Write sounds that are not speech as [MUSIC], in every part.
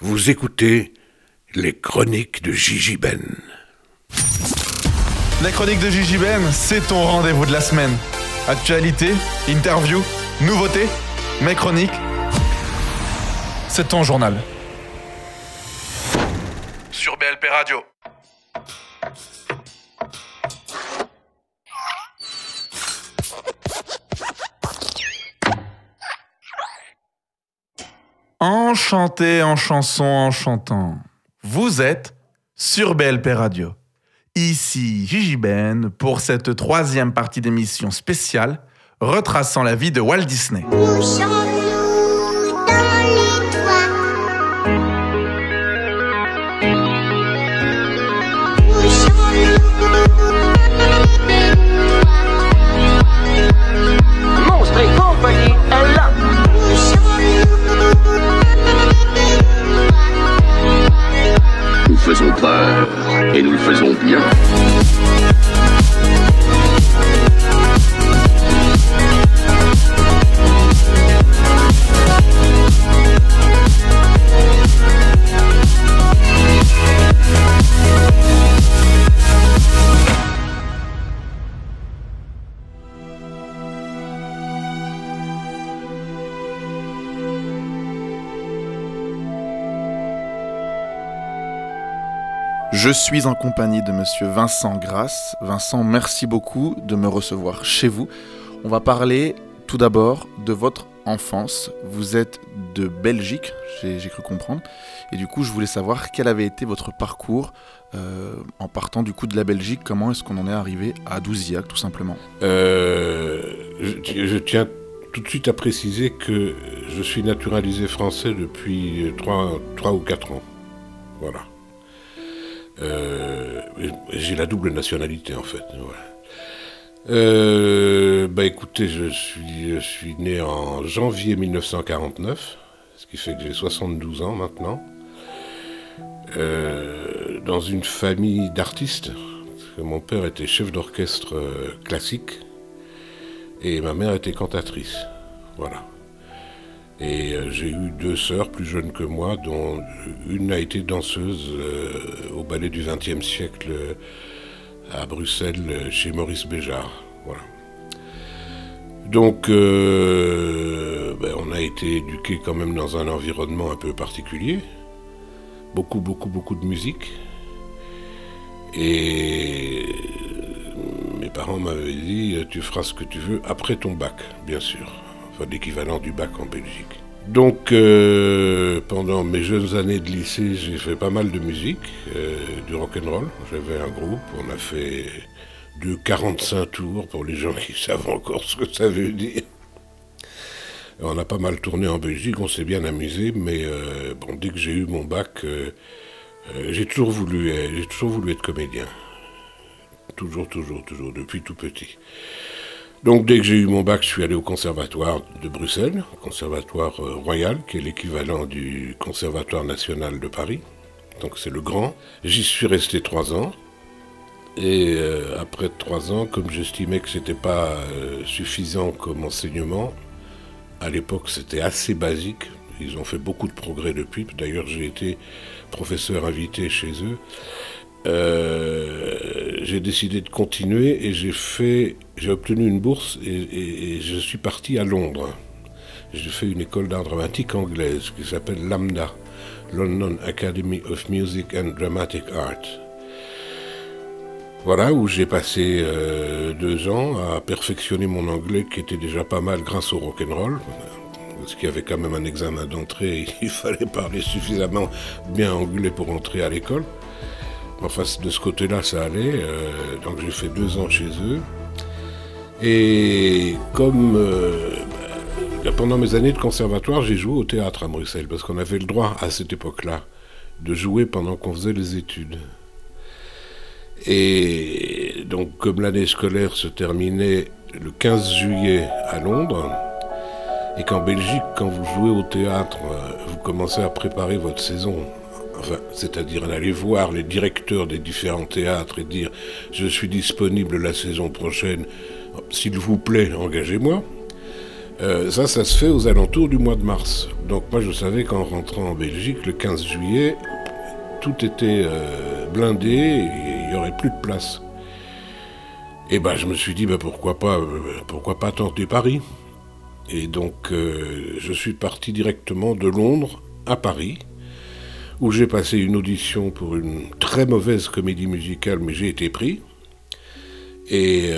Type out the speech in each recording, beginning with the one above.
Vous écoutez les chroniques de Gigi Ben. Les chroniques de Gigi Ben, c'est ton rendez-vous de la semaine. Actualité, interview, nouveautés, mes chroniques. C'est ton journal. Sur BLP Radio. Enchanté en chanson en chantant. Vous êtes sur BLP Radio. Ici Gigi Ben pour cette troisième partie d'émission spéciale retraçant la vie de Walt Disney. Et nous le faisons bien. Je suis en compagnie de monsieur Vincent Grasse. Vincent, merci beaucoup de me recevoir chez vous. On va parler tout d'abord de votre enfance. Vous êtes de Belgique, j'ai cru comprendre. Et du coup, je voulais savoir quel avait été votre parcours euh, en partant du coup de la Belgique. Comment est-ce qu'on en est arrivé à Douziac, tout simplement? Euh, je, je tiens tout de suite à préciser que je suis naturalisé français depuis 3, ou 4 ans. Voilà. Euh, J'ai la double nationalité en fait. Euh, bah écoutez, je suis, né en janvier 1949, ce qui fait que j'ai 72 ans maintenant, euh, dans une famille d'artistes. Mon père était chef d'orchestre classique et ma mère était cantatrice. Voilà. Et euh, j'ai eu deux sœurs plus jeunes que moi, dont une a été danseuse euh, au ballet du XXe siècle euh, à Bruxelles chez Maurice Béjart. Voilà. Donc, ben, on a été éduqués quand même dans un environnement un peu particulier. Beaucoup, beaucoup, beaucoup de musique. Et mes parents m'avaient dit, tu feras ce que tu veux après ton bac, bien sûr. Enfin, l'équivalent du bac en Belgique. Donc, euh, pendant mes jeunes années de lycée, j'ai fait pas mal de musique, euh, du rock'n'roll. J'avais un groupe, on a fait de 45 tours pour les gens qui [LAUGHS] savent encore ce que ça veut dire. On a pas mal tourné en Belgique, on s'est bien amusé, mais euh, bon, dès que j'ai eu mon bac, euh, j'ai toujours j'ai toujours voulu être comédien. Toujours, toujours, toujours, depuis tout petit. Donc dès que j'ai eu mon bac, je suis allé au conservatoire de Bruxelles, conservatoire euh, royal, qui est l'équivalent du conservatoire national de Paris. Donc c'est le grand. J'y suis resté trois ans. Et euh, après trois ans, comme j'estimais que c'était pas euh, suffisant comme enseignement, à l'époque c'était assez basique. Ils ont fait beaucoup de progrès depuis. D'ailleurs, j'ai été professeur invité chez eux. J'ai décidé de continuer et j'ai fait, j'ai obtenu une bourse et, je suis parti à Londres. J'ai fait une école d'art dramatique anglaise qui s'appelle LAMDA, London Academy of Music and Dramatic Art. Voilà, où j'ai passé euh, deux ans à perfectionner mon anglais qui était déjà pas mal grâce au rock'n'roll. Parce qu'il y avait quand même un examen d'entrée et [LAUGHS] il fallait parler suffisamment bien anglais pour entrer à l'école. Enfin, de ce côté-là, ça allait. euh, donc j'ai fait deux ans chez eux. Et comme euh, bah, pendant mes années de conservatoire, j'ai joué au théâtre à Bruxelles, parce qu'on avait le droit à cette époque-là de jouer pendant qu'on faisait les études. Et donc, comme l'année scolaire se terminait le 15 juillet à Londres, et qu'en Belgique, quand vous jouez au théâtre, euh, vous commencez à préparer votre saison, c'est-à-dire aller voir les directeurs des différents théâtres et dire je suis disponible la saison prochaine, s'il vous plaît, engagez-moi. Euh, ça, ça se fait aux alentours du mois de mars. Donc moi, je savais qu'en rentrant en Belgique, le 15 juillet, tout était euh, blindé et il n'y aurait plus de place. Et ben, je me suis dit, ben, pourquoi pas, pourquoi pas tenter Paris Et donc, euh, je suis parti directement de Londres à Paris, où j'ai passé une audition pour une très mauvaise comédie musicale, mais j'ai été pris. Et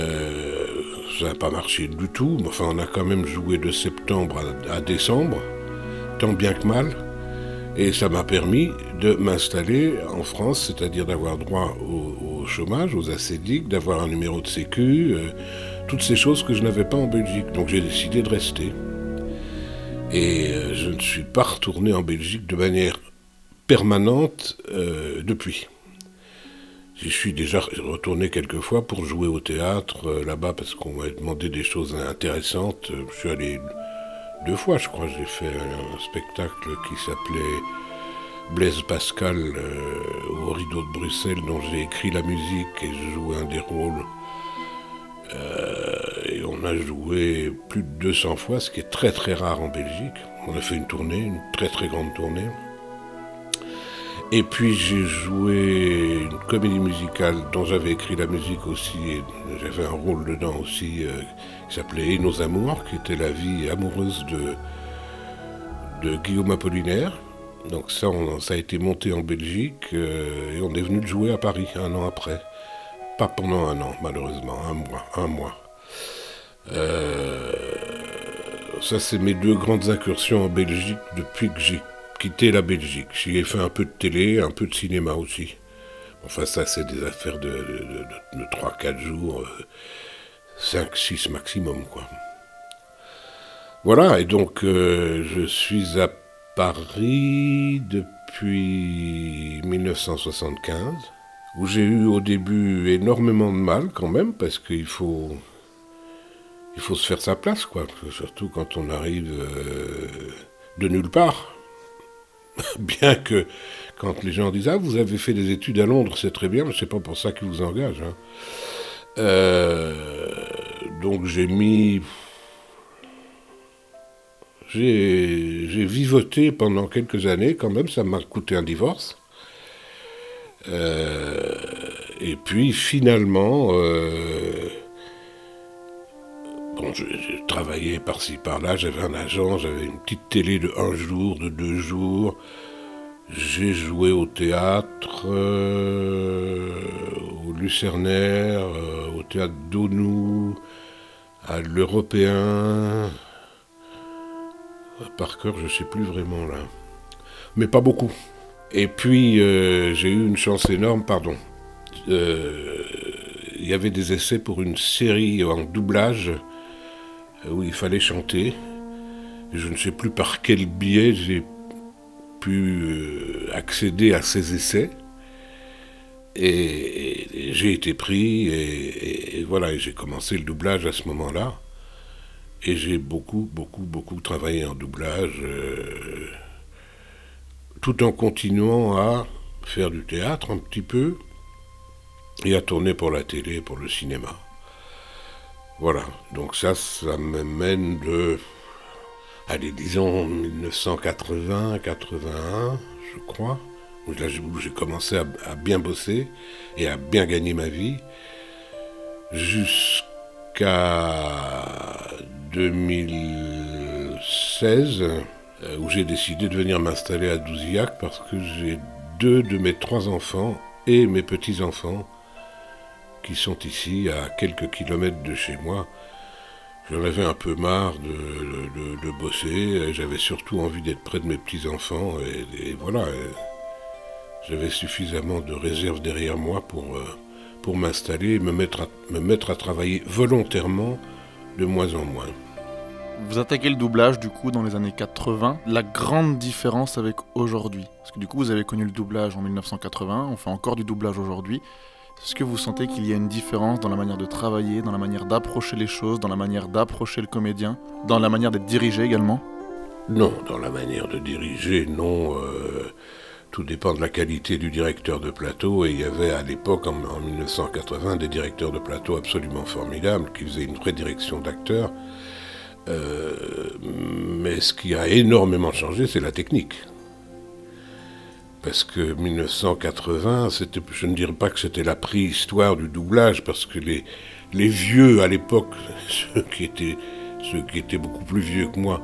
ça n'a pas marché du tout. mais Enfin, on a quand même joué de septembre à, décembre, tant bien que mal. Et ça m'a permis de m'installer en France, c'est-à-dire d'avoir droit au, chômage, aux ACDIC, d'avoir un numéro de sécu, euh, toutes ces choses que je n'avais pas en Belgique. Donc j'ai décidé de rester. Et euh, je ne suis pas retourné en Belgique de manière permanente euh, depuis. J'y suis déjà retourné quelques fois pour jouer au théâtre euh, là-bas parce qu'on m'a demandé des choses intéressantes. Euh, Je suis allé deux fois, je crois. J'ai fait un spectacle qui s'appelait Blaise Pascal euh, au Rideau de Bruxelles, dont j'ai écrit la musique et je jouais un des rôles. Et on a joué plus de 200 fois, ce qui est très très rare en Belgique. On a fait une tournée, une très très grande tournée. Et puis j'ai joué une comédie musicale dont j'avais écrit la musique aussi, et j'avais un rôle dedans aussi, euh, qui s'appelait Et nos amours, qui était la vie amoureuse de, de Guillaume Apollinaire. Donc ça, on- ça a été monté en Belgique, euh, et on est venu le jouer à Paris un an après. Pas pendant un an, malheureusement, un mois. Un mois. Euh, ça, c'est mes deux grandes incursions en Belgique depuis que j'ai quitté la Belgique. J'y ai fait un peu de télé, un peu de cinéma aussi. Enfin, ça, c'est des affaires de, de, de, de 3-4 jours, 5-6 maximum, quoi. Voilà, et donc euh, je suis à Paris depuis 1975, où j'ai eu au début énormément de mal quand même, parce qu'il faut, il faut se faire sa place, quoi. Surtout quand on arrive euh, de nulle part. [LAUGHS] Bien que quand les gens disent Ah, vous avez fait des études à Londres, c'est très bien, mais c'est pas pour ça qu'ils vous engagent. hein. Euh, donc j'ai mis. J'ai vivoté pendant quelques années, quand même, ça m'a coûté un divorce. Euh, et puis finalement, euh, bon, je, travaillais par-ci par-là, j'avais un agent, j'avais une petite télé de un jour, de deux jours. J'ai joué au théâtre, euh, au Lucernaire, euh, au théâtre d'Onou, à l'Européen. Par cœur, je sais plus vraiment là. Mais pas beaucoup. Et puis, euh, j'ai eu une chance énorme, pardon. Il y avait des essais pour une série en doublage où il fallait chanter. Je ne sais plus par quel biais j'ai pu euh, accéder à ces essais. Et, j'ai été pris, et, et- voilà, j'ai commencé le doublage à ce moment-là. Et j'ai beaucoup, beaucoup, beaucoup travaillé en doublage, euh, tout en continuant à faire du théâtre un petit peu, et à tourner pour la télé, pour le cinéma. Voilà, donc ça, ça me mène de, allez, disons 1980, 81, je crois, où j'ai- commencé à, bien bosser et à bien gagner ma vie, jusqu'à 2016, euh, où j'ai décidé de venir m'installer à Douziac parce que j'ai deux de mes trois enfants et mes petits-enfants qui sont ici à quelques kilomètres de chez moi. J'en avais un peu marre de, de- bosser, j'avais surtout envie d'être près de mes petits-enfants, et, voilà, j'avais suffisamment de réserve derrière moi pour, euh, pour m'installer et me mettre, à, me mettre à travailler volontairement de moins en moins. Vous attaquez le doublage du coup dans les années 80. La grande différence avec aujourd'hui, parce que du coup vous avez connu le doublage en 1980, on fait encore du doublage aujourd'hui. Est-ce que vous sentez qu'il y a une différence dans la manière de travailler, dans la manière d'approcher les choses, dans la manière d'approcher le comédien, dans la manière d'être dirigé également? Non, dans la manière de diriger, non. euh, tout dépend de la qualité du directeur de plateau. Et il y avait à l'époque, en, en 1980, des directeurs de plateau absolument formidables qui faisaient une vraie direction d'acteurs. Euh, mais ce qui a énormément changé, c'est la technique. Parce que 1980, c'était, je ne dirais pas que c'était la préhistoire du doublage, parce que les, vieux à l'époque, [LAUGHS] ceux qui étaient, beaucoup plus vieux que moi,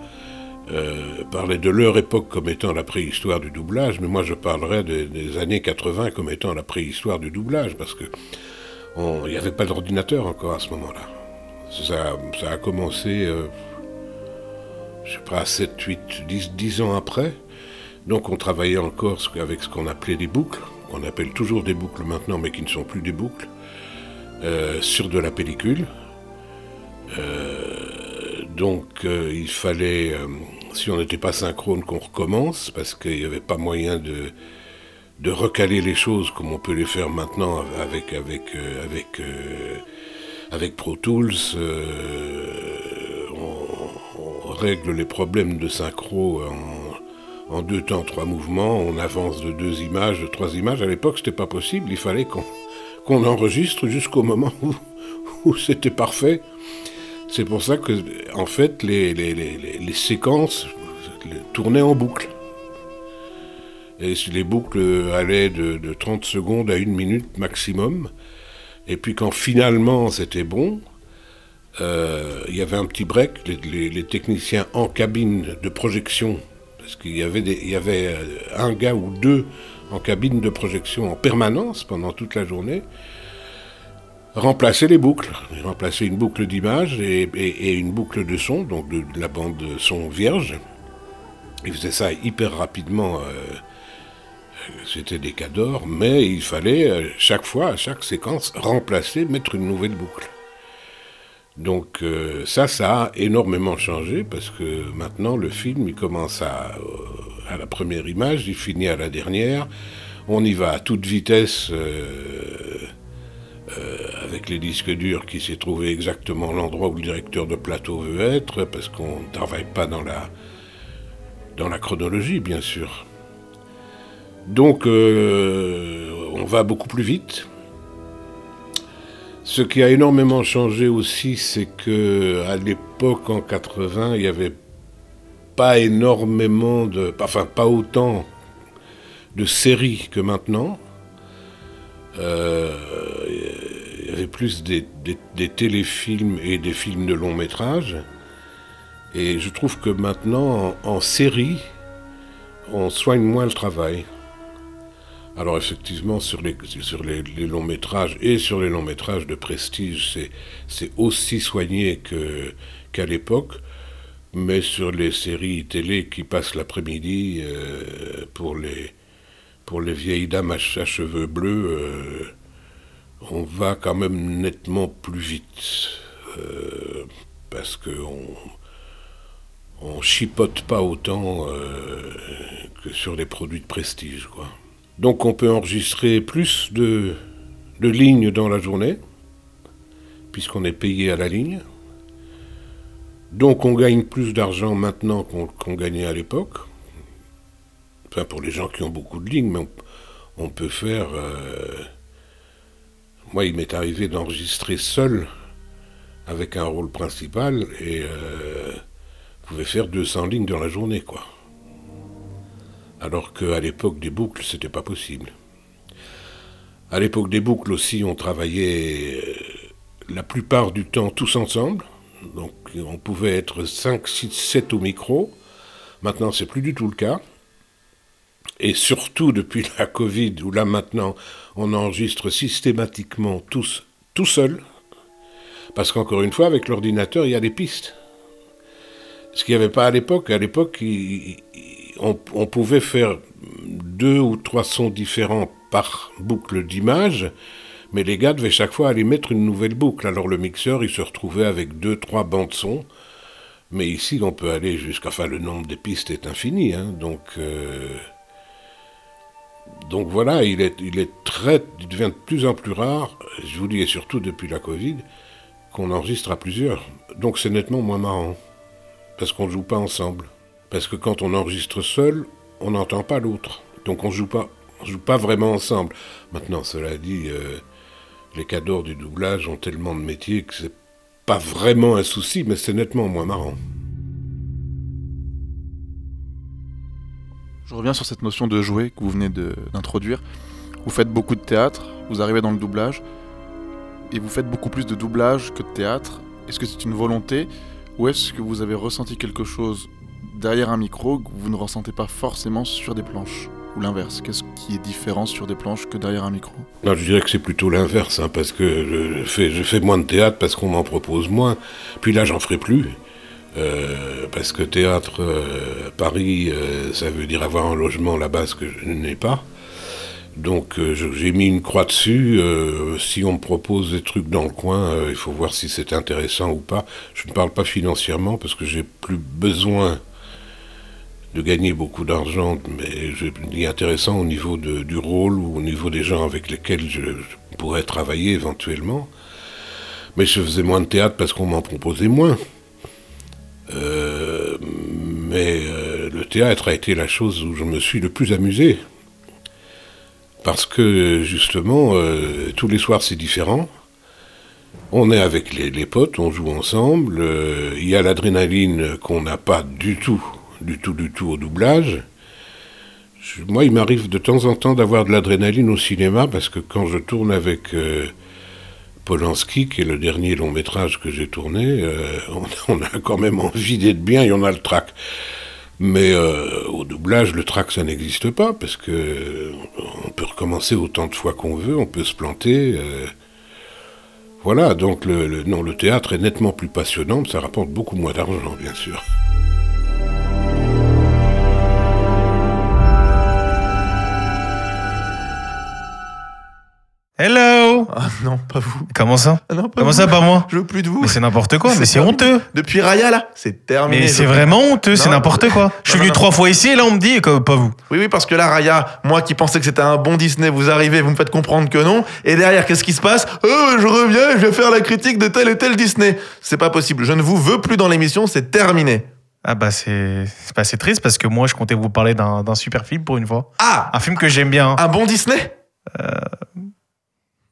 euh, parlaient de leur époque comme étant la préhistoire du doublage, mais moi je parlerais des, années 80 comme étant la préhistoire du doublage, parce que il n'y avait pas d'ordinateur encore à ce moment-là. Ça, ça, a commencé, euh, je sais pas, 7, 8, 10, 10 ans après. Donc on travaillait encore avec ce qu'on appelait des boucles, qu'on appelle toujours des boucles maintenant, mais qui ne sont plus des boucles, euh, sur de la pellicule. Euh, donc euh, il fallait, si on n'était pas synchrone, qu'on recommence, parce qu'il n'y avait pas moyen de, recaler les choses comme on peut les faire maintenant avec, Pro Tools. on règle les problèmes de synchro en, en deux temps, trois mouvements. On avance de deux images, de trois images. À l'époque, c'était pas possible. Il fallait qu'on qu'on enregistre jusqu'au moment où, où c'était parfait. C'est pour ça que, en fait, les, les, les, séquences tournaient en boucle. Et les boucles allaient de, de 30 secondes à une minute maximum. Et puis quand finalement c'était bon, euh, il y avait un petit break. Les techniciens en cabine de projection, parce qu'il y avait, il y avait euh, un gars ou deux en cabine de projection en permanence pendant toute la journée, remplaçaient les boucles. Remplaçaient une boucle d'image et, une boucle de son, donc de, la bande son vierge. Ils faisaient ça hyper rapidement. euh, c'était des cas d'or, mais il fallait euh, chaque fois, à chaque séquence, remplacer, mettre une nouvelle boucle. Donc euh, ça, ça a énormément changé parce que maintenant le film, il commence à, euh, à la première image, il finit à la dernière. On y va à toute vitesse euh, avec les disques durs qui s'est trouvé exactement l'endroit où le directeur de plateau veut être parce qu'on ne travaille pas dans la, dans la chronologie, bien sûr. Donc, on va beaucoup plus vite. Ce qui a énormément changé aussi, c'est que à l'époque, en 80, il n'y avait pas énormément de, enfin pas autant de séries que maintenant. Euh, il y avait plus des, téléfilms et des films de long métrage. Et je trouve que maintenant, en, en série, on soigne moins le travail. Alors effectivement, sur les, sur les, longs métrages et sur les longs métrages de prestige, c'est, aussi soigné qu'à l'époque. Mais sur les séries télé qui passent l'après-midi, euh, pour, les, pour les vieilles dames à, ch- à cheveux bleus, euh, on va quand même nettement plus vite. Euh, parce qu'on on chipote pas autant que sur les produits de prestige, quoi. Donc on peut enregistrer plus de, lignes dans la journée, puisqu'on est payé à la ligne. Donc on gagne plus d'argent maintenant qu'on gagnait à l'époque. Enfin pour les gens qui ont beaucoup de lignes, mais on, on peut faire... euh, Moi il m'est arrivé d'enregistrer seul avec un rôle principal et euh, vous pouvez faire 200 lignes dans la journée, quoi. Alors qu'à l'époque des boucles, c'était pas possible. À l'époque des boucles aussi, on travaillait euh, la plupart du temps tous ensemble. Donc on pouvait être 5, 6, 7 au micro. Maintenant, c'est plus du tout le cas. Et surtout depuis [LAUGHS] la Covid, où là maintenant, on enregistre systématiquement tous tout seul. Parce qu'encore une fois, avec l'ordinateur, il y a des pistes. Ce qu'il n'y avait pas à l'époque. À l'époque, on, pouvait faire deux ou trois sons différents par boucle d'image, mais les gars devaient chaque fois aller mettre une nouvelle boucle. Alors le mixeur, il se retrouvait avec deux, trois bandes son. Mais ici, on peut aller jusqu'à... Enfin, le nombre des pistes est infini. hein, donc, euh, donc voilà, il est, il est très... Il devient de plus en plus rare, je vous dis, et surtout depuis la Covid, qu'on enregistre à plusieurs. Donc c'est nettement moins marrant. Parce qu'on ne joue pas ensemble. Parce que quand on enregistre seul, on n'entend pas l'autre. Donc on joue pas, on joue pas vraiment ensemble. Maintenant, cela dit, euh, les cadors du doublage ont tellement de métiers que c'est pas vraiment un souci, mais c'est nettement moins marrant. Je reviens sur cette notion de jouer que vous venez d'introduire. Vous faites beaucoup de théâtre, vous arrivez dans le doublage, et vous faites beaucoup plus de doublage que de théâtre. Est-ce que c'est une volonté, ou est-ce que vous avez ressenti quelque chose derrière un micro vous ne ressentez pas forcément sur des planches Ou l'inverse, qu'est-ce qui est différent sur des planches que derrière un micro? Non, je dirais que c'est plutôt l'inverse, hein, parce que je fais, moins de théâtre parce qu'on m'en propose moins. Puis là, j'en ferai plus. Euh, parce que théâtre, euh, Paris, euh, ça veut dire avoir un logement là-bas, que je n'ai pas. Donc euh, j'ai mis une croix dessus. si on me propose des trucs dans le coin, il faut voir si c'est intéressant ou pas. Je ne parle pas financièrement parce que j'ai plus besoin de gagner beaucoup d'argent, mais je dis intéressant au niveau de- du rôle ou au niveau des gens avec lesquels je, pourrais travailler éventuellement. Mais je faisais moins de théâtre parce qu'on m'en proposait moins. Euh, mais euh, le théâtre a été la chose où je me suis le plus amusé. Parce que justement, euh, tous les soirs c'est différent. On est avec les, potes, on joue ensemble. Il y a l'adrénaline qu'on n'a pas du tout, du tout, du tout au doublage. Moi, il m'arrive de temps en temps d'avoir de l'adrénaline au cinéma parce que quand je tourne avec euh, Polanski, qui est le dernier long métrage que j'ai tourné, euh, on, [LAUGHS] a quand même envie d'être bien et on a le trac. Mais euh, au doublage, le trac, ça n'existe pas parce que on peut recommencer autant de fois qu'on veut, on peut se planter. voilà, donc non, le théâtre est nettement plus passionnant, mais ça rapporte beaucoup moins d'argent, bien sûr. Ah non, pas vous. Comment ça Ah non, pas Comment vous. ça, pas moi Je veux plus de vous. Mais c'est n'importe quoi, [LAUGHS] mais c'est honteux Depuis Raya là, c'est terminé. Mais c'est vraiment honteux, c'est n'importe quoi. Je suis venu trois fois ici et là on me dit que pas vous. Oui, oui, parce que là, Raya, moi qui pensais que c'était un bon Disney, vous arrivez, vous me faites comprendre que non. Et derrière, qu'est-ce qui se passe Oh, je reviens, je vais faire la critique de tel et tel Disney. C'est pas possible. Je ne vous veux plus dans l'émission, c'est terminé. Ah bah c'est c'est triste parce que moi je comptais vous parler d'un d'un super film pour une fois. Ah Un film que j'aime bien. hein. Un bon Disney? Euh.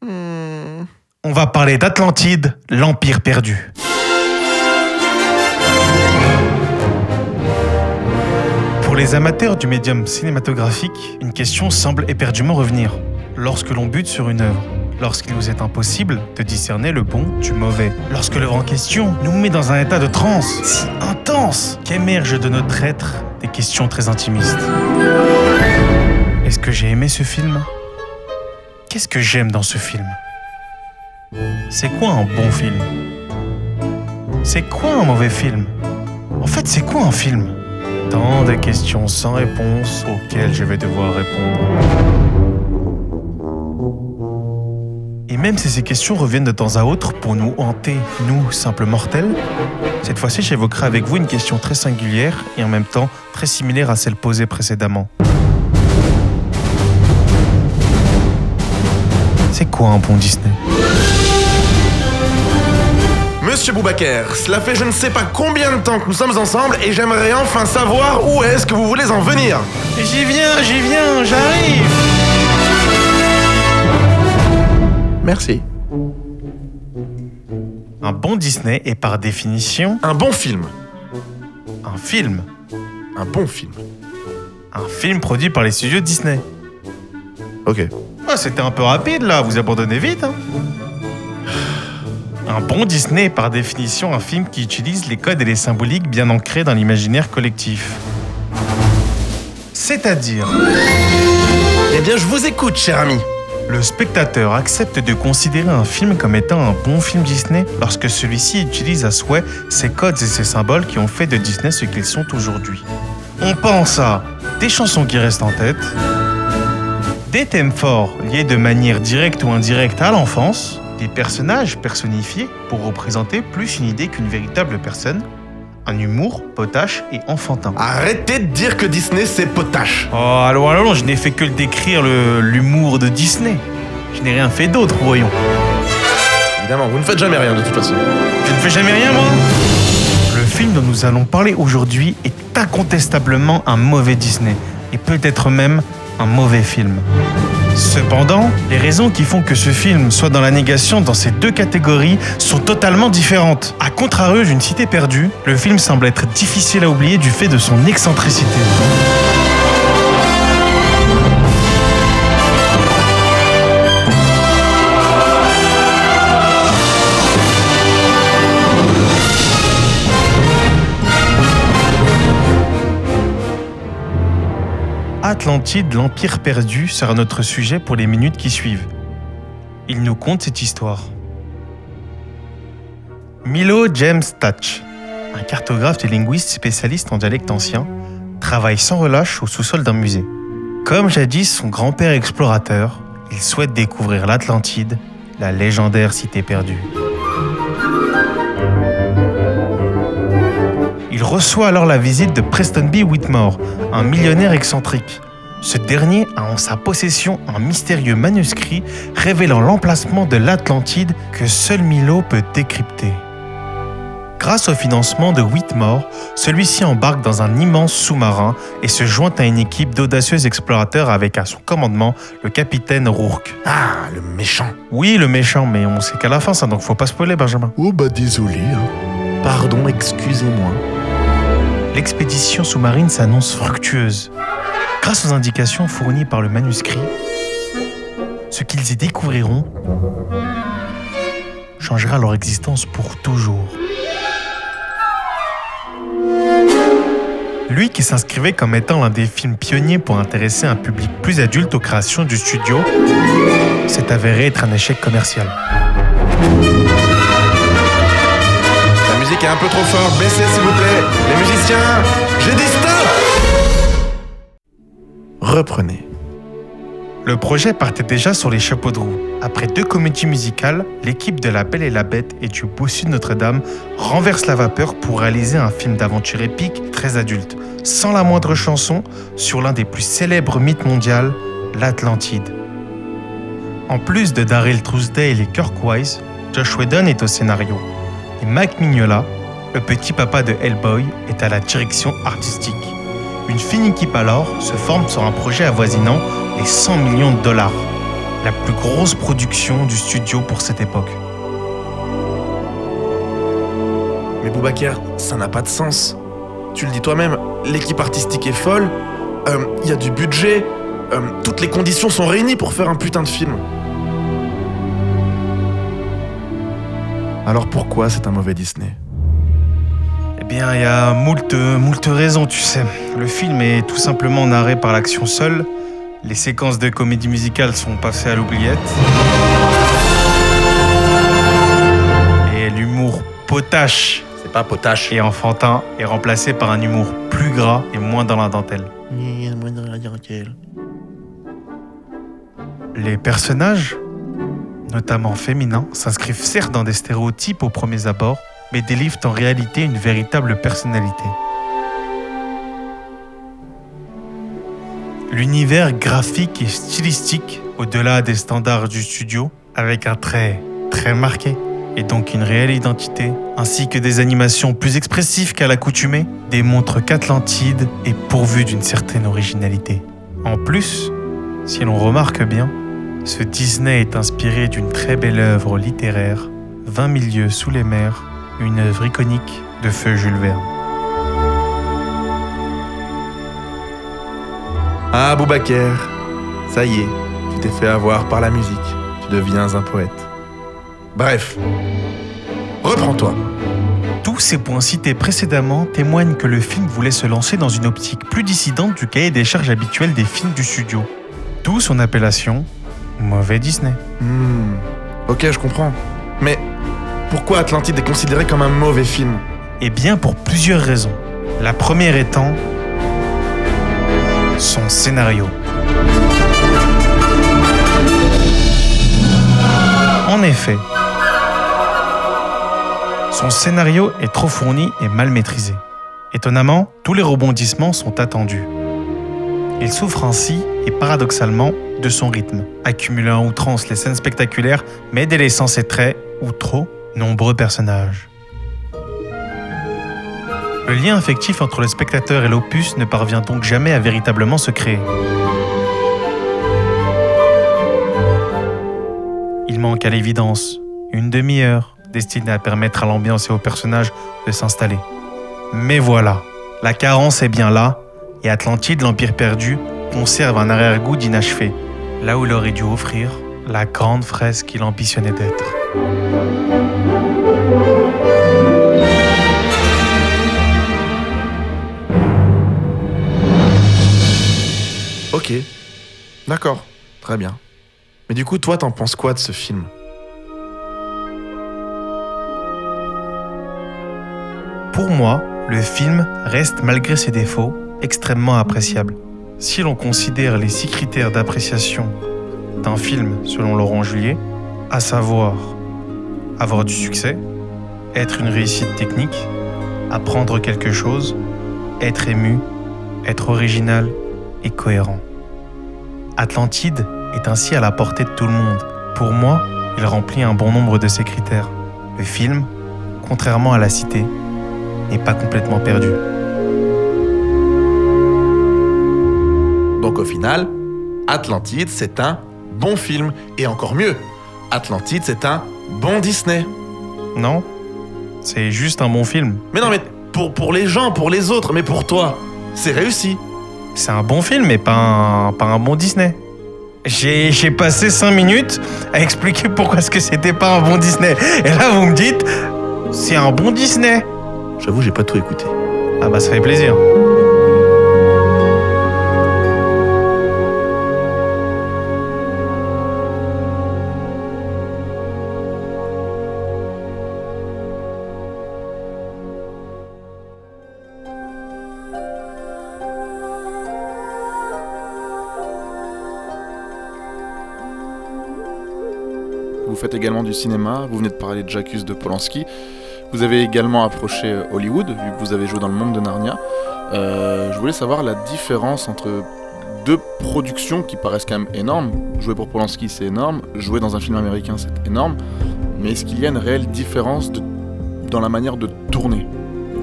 On va parler d'Atlantide, l'Empire perdu. Pour les amateurs du médium cinématographique, une question semble éperdument revenir. Lorsque l'on bute sur une œuvre, lorsqu'il vous est impossible de discerner le bon du mauvais, lorsque l'œuvre en question nous met dans un état de transe si intense qu'émergent de notre être des questions très intimistes. Est-ce que j'ai aimé ce film? Qu'est-ce que j'aime dans ce film? C'est quoi un bon film? C'est quoi un mauvais film? En fait, c'est quoi un film? Tant de questions sans réponse auxquelles je vais devoir répondre. Et même si ces questions reviennent de temps à autre pour nous hanter, nous, simples mortels, cette fois-ci j'évoquerai avec vous une question très singulière et en même temps très similaire à celle posée précédemment. Quoi un bon Disney Monsieur Boubaker, cela fait je ne sais pas combien de temps que nous sommes ensemble et j'aimerais enfin savoir où est-ce que vous voulez en venir. J'y viens, j'y viens, j'arrive Merci. Un bon Disney est par définition Un bon film. un film. Un bon film. Un film produit par les studios Disney. Ok. C'était un peu rapide là, vous abandonnez vite. Hein un bon Disney est par définition un film qui utilise les codes et les symboliques bien ancrés dans l'imaginaire collectif. C'est-à-dire, Eh bien, je vous écoute, cher ami. le spectateur accepte de considérer un film comme étant un bon film Disney lorsque celui-ci utilise à souhait ces codes et ces symboles qui ont fait de Disney ce qu'ils sont aujourd'hui. On pense à des chansons qui restent en tête, des thèmes forts liés de manière directe ou indirecte à l'enfance, des personnages personnifiés pour représenter plus une idée qu'une véritable personne, un humour potache et enfantin. Arrêtez de dire que Disney c'est potache. Oh, allons, allons, je n'ai fait que le décrire l'humour de Disney. Je n'ai rien fait d'autre, voyons. Évidemment, vous ne faites jamais rien de toute façon. Je ne fais jamais rien, moi Le film dont nous allons parler aujourd'hui est incontestablement un mauvais Disney, et peut-être même un mauvais film. Cependant, les raisons qui font que ce film soit dans la négation dans ces deux catégories sont totalement différentes. A contrario d'une cité perdue, le film semble être difficile à oublier du fait de son excentricité. Atlantide, l'Empire perdu sera notre sujet pour les minutes qui suivent. Il nous conte cette histoire. Milo James Thatch, un cartographe et linguiste spécialiste en dialecte ancien, travaille sans relâche au sous-sol d'un musée. Comme jadis son grand-père explorateur, il souhaite découvrir l'Atlantide, la légendaire cité perdue. Reçoit alors la visite de Preston B. Whitmore, un millionnaire excentrique. Ce dernier a en sa possession un mystérieux manuscrit révélant l'emplacement de l'Atlantide que seul Milo peut décrypter. Grâce au financement de Whitmore, celui-ci embarque dans un immense sous-marin et se joint à une équipe d'audacieux explorateurs avec à son commandement le capitaine Rourke. Ah, le méchant. Oui, le méchant, mais on sait qu'à la fin ça, donc faut pas spoiler Benjamin. Oh bah désolé. hein. Pardon, excusez-moi. L'expédition sous-marine s'annonce fructueuse. Grâce aux indications fournies par le manuscrit, ce qu'ils y découvriront changera leur existence pour toujours. Lui qui s'inscrivait comme étant l'un des films pionniers pour intéresser un public plus adulte aux créations du studio, s'est avéré être un échec commercial. La musique est un peu trop forte. Baissez s'il vous plaît. Les musiciens, j'ai dit stop Reprenez. Le projet partait déjà sur les chapeaux de roue. Après deux comédies musicales, l'équipe de La Belle et la Bête et du Bossu de Notre-Dame renverse la vapeur pour réaliser un film d'aventure épique très adulte, sans la moindre chanson, sur l'un des plus célèbres mythes mondiaux, l'Atlantide. En plus de Daryl Trousdale et Kirk Wise, Josh Whedon est au scénario. Et Mac Mignola, le petit papa de Hellboy, est à la direction artistique. Une fine équipe alors se forme sur un projet avoisinant les 100 millions de dollars, la plus grosse production du studio pour cette époque. Mais Boubacar, ça n'a pas de sens. Tu le dis toi-même, l'équipe artistique est folle, il y a du budget, euh, toutes les conditions sont réunies pour faire un putain de film. Alors pourquoi c'est un mauvais Disney Eh bien, il y a moult, moult raisons, tu sais. Le film est tout simplement narré par l'action seule. Les séquences de comédie musicale sont passées à l'oubliette. Et l'humour potache C'est pas potache. et enfantin est remplacé par un humour plus gras et moins dans la dentelle. Les personnages, notamment féminins, s'inscrivent certes dans des stéréotypes au premier abord, mais délivrent en réalité une véritable personnalité. L'univers graphique et stylistique, au-delà des standards du studio, avec un trait très marqué et donc une réelle identité, ainsi que des animations plus expressives qu'à l'accoutumée, démontrent qu'Atlantide est pourvu d'une certaine originalité. En plus, si l'on remarque bien, ce Disney est inspiré d'une très belle œuvre littéraire, 20 milieux sous les mers, une œuvre iconique de feu Jules Verne. Ah Boubacar, ça y est, tu t'es fait avoir par la musique. Tu deviens un poète. Bref, reprends-toi. Tous ces points cités précédemment témoignent que le film voulait se lancer dans une optique plus dissidente du cahier des charges habituel des films du studio. D'où son appellation Mauvais Disney. Hmm, ok, je comprends. Mais pourquoi Atlantide est considéré comme un mauvais film? Eh bien pour plusieurs raisons. La première étant son scénario. En effet, son scénario est trop fourni et mal maîtrisé. Étonnamment, tous les rebondissements sont attendus. Il souffre ainsi, et paradoxalement, de son rythme, accumulant à outrance les scènes spectaculaires, mais délaissant ses traits, ou trop, nombreux personnages. Le lien affectif entre le spectateur et l'opus ne parvient donc jamais à véritablement se créer. manque à l'évidence une demi-heure destinée à permettre à l'ambiance et aux personnages de s'installer. Mais voilà, la carence est bien là, et Atlantide, l'Empire perdu, conserve un arrière-goût d'inachevé, là où il aurait dû offrir la grande fresque qu'il ambitionnait d'être. Ok, d'accord, très bien. Mais du coup, toi, t'en penses quoi de ce film? Pour moi, le film reste, malgré ses défauts, extrêmement appréciable. Si l'on considère les six critères d'appréciation d'un film selon Laurent Juliet, à savoir avoir du succès, être une réussite technique, apprendre quelque chose, être ému, être original et cohérent. Atlantide est ainsi à la portée de tout le monde. Pour moi, il remplit un bon nombre de ces critères. Le film, contrairement à La Cité, n'est pas complètement perdu. Donc au final, Atlantide, c'est un bon film. Et encore mieux, Atlantide, c'est un bon Disney. Non C'est juste un bon film. Mais non, mais pour, pour les gens, pour les autres, mais pour toi, c'est réussi. C'est un bon film, mais pas un, pas un bon Disney. J'ai passé 5 minutes à expliquer pourquoi est-ce que c'était pas un bon Disney. Et là, vous me dites, c'est un bon Disney. J'avoue, j'ai pas tout écouté. Ah bah ça fait plaisir. Faites également du cinéma, vous venez de parler de Jacques de Polanski. Vous avez également approché euh, Hollywood, vu que vous avez joué dans le monde de Narnia. Euh, je voulais savoir la différence entre deux productions qui paraissent quand même énormes. Jouer pour Polanski, c'est énorme. Jouer dans un film américain, c'est énorme. Mais est-ce qu'il y a une réelle différence dans la manière de tourner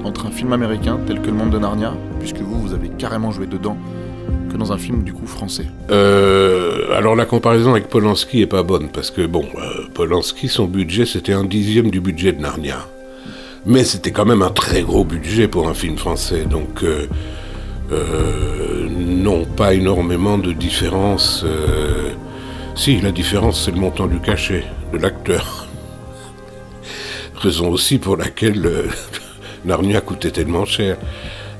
entre un film américain tel que Le Monde de Narnia, puisque vous, vous avez carrément joué dedans, que dans un film du coup français Euh, alors la comparaison avec Polanski est pas bonne parce que bon, euh, Polanski son budget c'était un dixième du budget de Narnia, mais c'était quand même un très gros budget pour un film français, donc euh, non pas énormément de différence. si la différence c'est le montant du cachet de l'acteur, [LAUGHS] raison aussi pour laquelle [LAUGHS] Narnia coûtait tellement cher.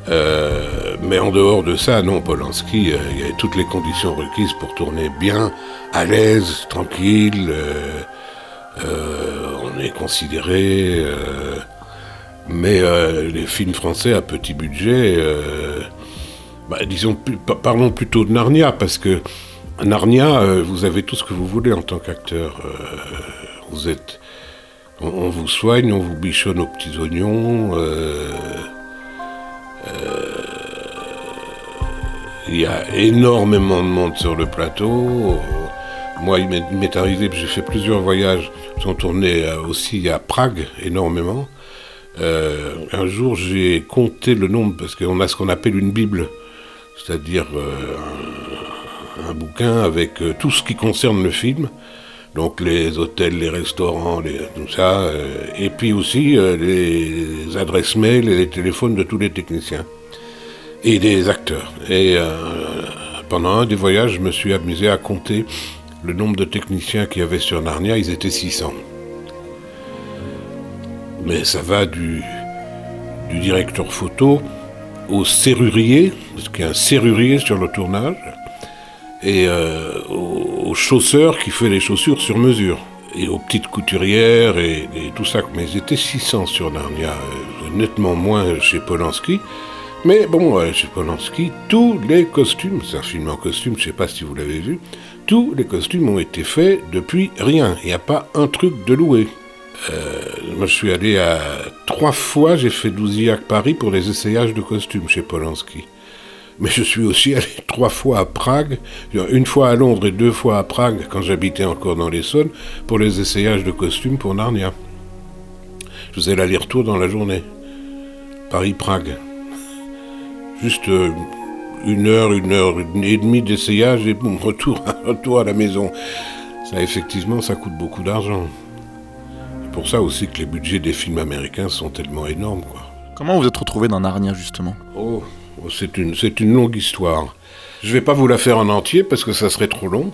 Euh, mais en dehors de ça, non, Polanski, euh, il y avait toutes les conditions requises pour tourner bien, à l'aise, tranquille. euh, on est considéré. mais les films français à petit budget, bah, disons, parlons plutôt de Narnia, parce que Narnia, vous avez tout ce que vous voulez en tant qu'acteur. vous êtes. On vous soigne, on vous bichonne aux petits oignons. Euh, Il y a énormément de monde sur le plateau. Moi, il m'est arrivé, j'ai fait plusieurs voyages, sont tournés euh, aussi à Prague, énormément. Euh, un jour, j'ai compté le nombre, parce qu'on a ce qu'on appelle une Bible, c'est-à-dire un, bouquin avec tout ce qui concerne le film. Donc les hôtels, les restaurants, tout ça. euh, et puis aussi euh, les adresses mail et les téléphones de tous les techniciens et des acteurs. Et euh, pendant un des voyages, je me suis amusé à compter le nombre de techniciens qu'il y avait sur Narnia. Ils étaient 600. Mais ça va du, du directeur photo au serrurier, parce qu'il y a un serrurier sur le tournage, et euh, au, qui fait les chaussures sur mesure, et aux petites couturières et, tout ça. Mais ils étaient 600 sur Narnia, euh, nettement moins chez Polanski. Mais bon, euh, chez Polanski, tous les costumes, c'est un film en costume, je sais pas si vous l'avez vu, tous les costumes ont été faits depuis rien. Il n'y a pas un truc de loué. Euh, moi, je suis allé à trois fois, j'ai fait Douzillac Paris pour les essayages de costumes chez Polanski. Mais je suis aussi allé [LAUGHS] trois fois à Prague, une fois à Londres et deux fois à Prague quand j'habitais encore dans l'Essonne pour les essayages de costumes pour Narnia. Je faisais l'aller-retour dans la journée. Paris-Prague. Juste euh, une heure, une heure et demie d'essayage et boum, retour, [LAUGHS] retour à la maison. Ça, effectivement, ça coûte beaucoup d'argent. C'est pour ça aussi que les budgets des films américains sont tellement énormes, quoi. Comment vous êtes retrouvé dans Narnia justement? Oh, c'est une, longue histoire. Je vais pas vous la faire en entier parce que ça serait trop long.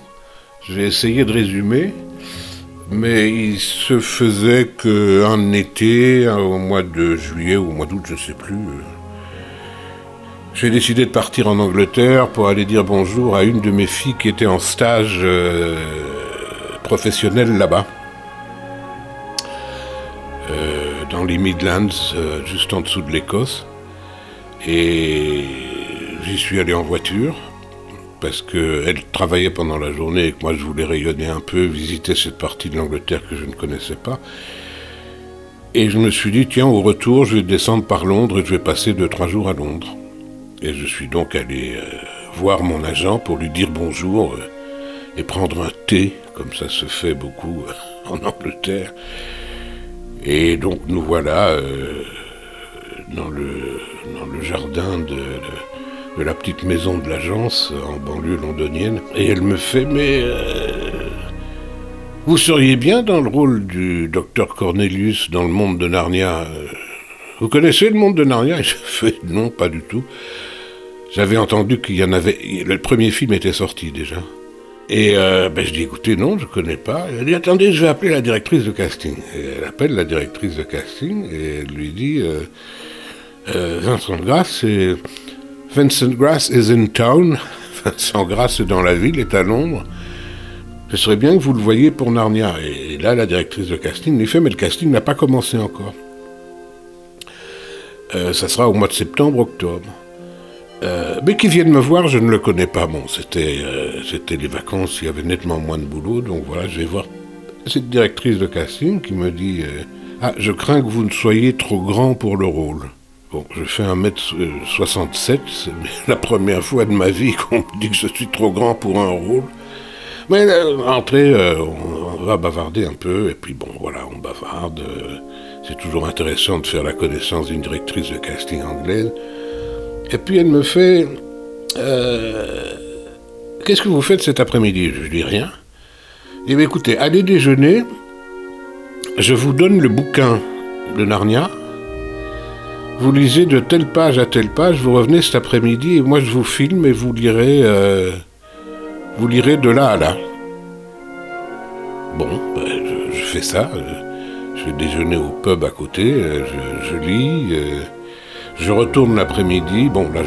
Je vais essayer de résumer. Mais il se faisait qu'un été, au mois de juillet ou au mois d'août, je ne sais plus, euh, j'ai décidé de partir en Angleterre pour aller dire bonjour à une de mes filles qui était en stage euh, professionnel là-bas. Euh, dans les Midlands, euh, juste en dessous de l'Écosse. Et j'y suis allé en voiture parce qu'elle travaillait pendant la journée et que moi je voulais rayonner un peu, visiter cette partie de l'Angleterre que je ne connaissais pas. Et je me suis dit, tiens, au retour, je vais descendre par Londres et je vais passer deux, trois jours à Londres. Et je suis donc allé euh, voir mon agent pour lui dire bonjour euh, et prendre un thé, comme ça se fait beaucoup euh, en Angleterre. Et donc nous voilà dans, le, dans le jardin de, de- la petite maison de l'agence en banlieue londonienne. Et elle me fait, mais euh, vous seriez bien dans le rôle du docteur Cornelius dans le monde de Narnia. euh, Vous connaissez le monde de Narnia? [LAUGHS] Et je fais, non, pas du tout. J'avais entendu qu'il y en avait. Le premier film était sorti déjà. Et euh, ben, je dis écoutez, non, je connais pas. Elle dit attendez, je vais appeler la directrice de casting. Et elle appelle la directrice de casting et elle lui dit Vincent Grasse, c'est Vincent Grass is in town. [LAUGHS] Vincent Grasse est dans la ville, est à Londres. Ce serait bien que vous le voyiez pour Narnia. Et là, la directrice de casting lui fait mais le casting n'a pas commencé encore. Euh, ça sera au mois de septembre-octobre. Euh, mais qui viennent me voir, je ne le connais pas. Bon, c'était euh, c'était les vacances, il y avait nettement moins de boulot, donc voilà, je vais voir cette directrice de casting qui me dit euh, Ah, je crains que vous ne soyez trop grand pour le rôle. Bon, je fais 1m67, c'est [LAUGHS] la première fois de ma vie qu'on me dit que je suis trop grand pour un rôle. Mais euh, entrez, euh, on, va bavarder un peu, et puis bon, voilà, on bavarde. euh, c'est toujours intéressant de faire la connaissance d'une directrice de casting anglaise. Et puis elle me fait euh, Qu'est-ce que vous faites cet après-midi? Je dis rien. Eh bien écoutez, allez déjeuner. Je vous donne le bouquin de Narnia. Vous lisez de telle page à telle page. Vous revenez cet après-midi et moi je vous filme et vous lirez, euh, vous lirez de là à là. Bon, ben, je, fais ça. euh, Je vais déjeuner au pub à côté. euh, Je, lis. je retourne l'après-midi. Bon, là,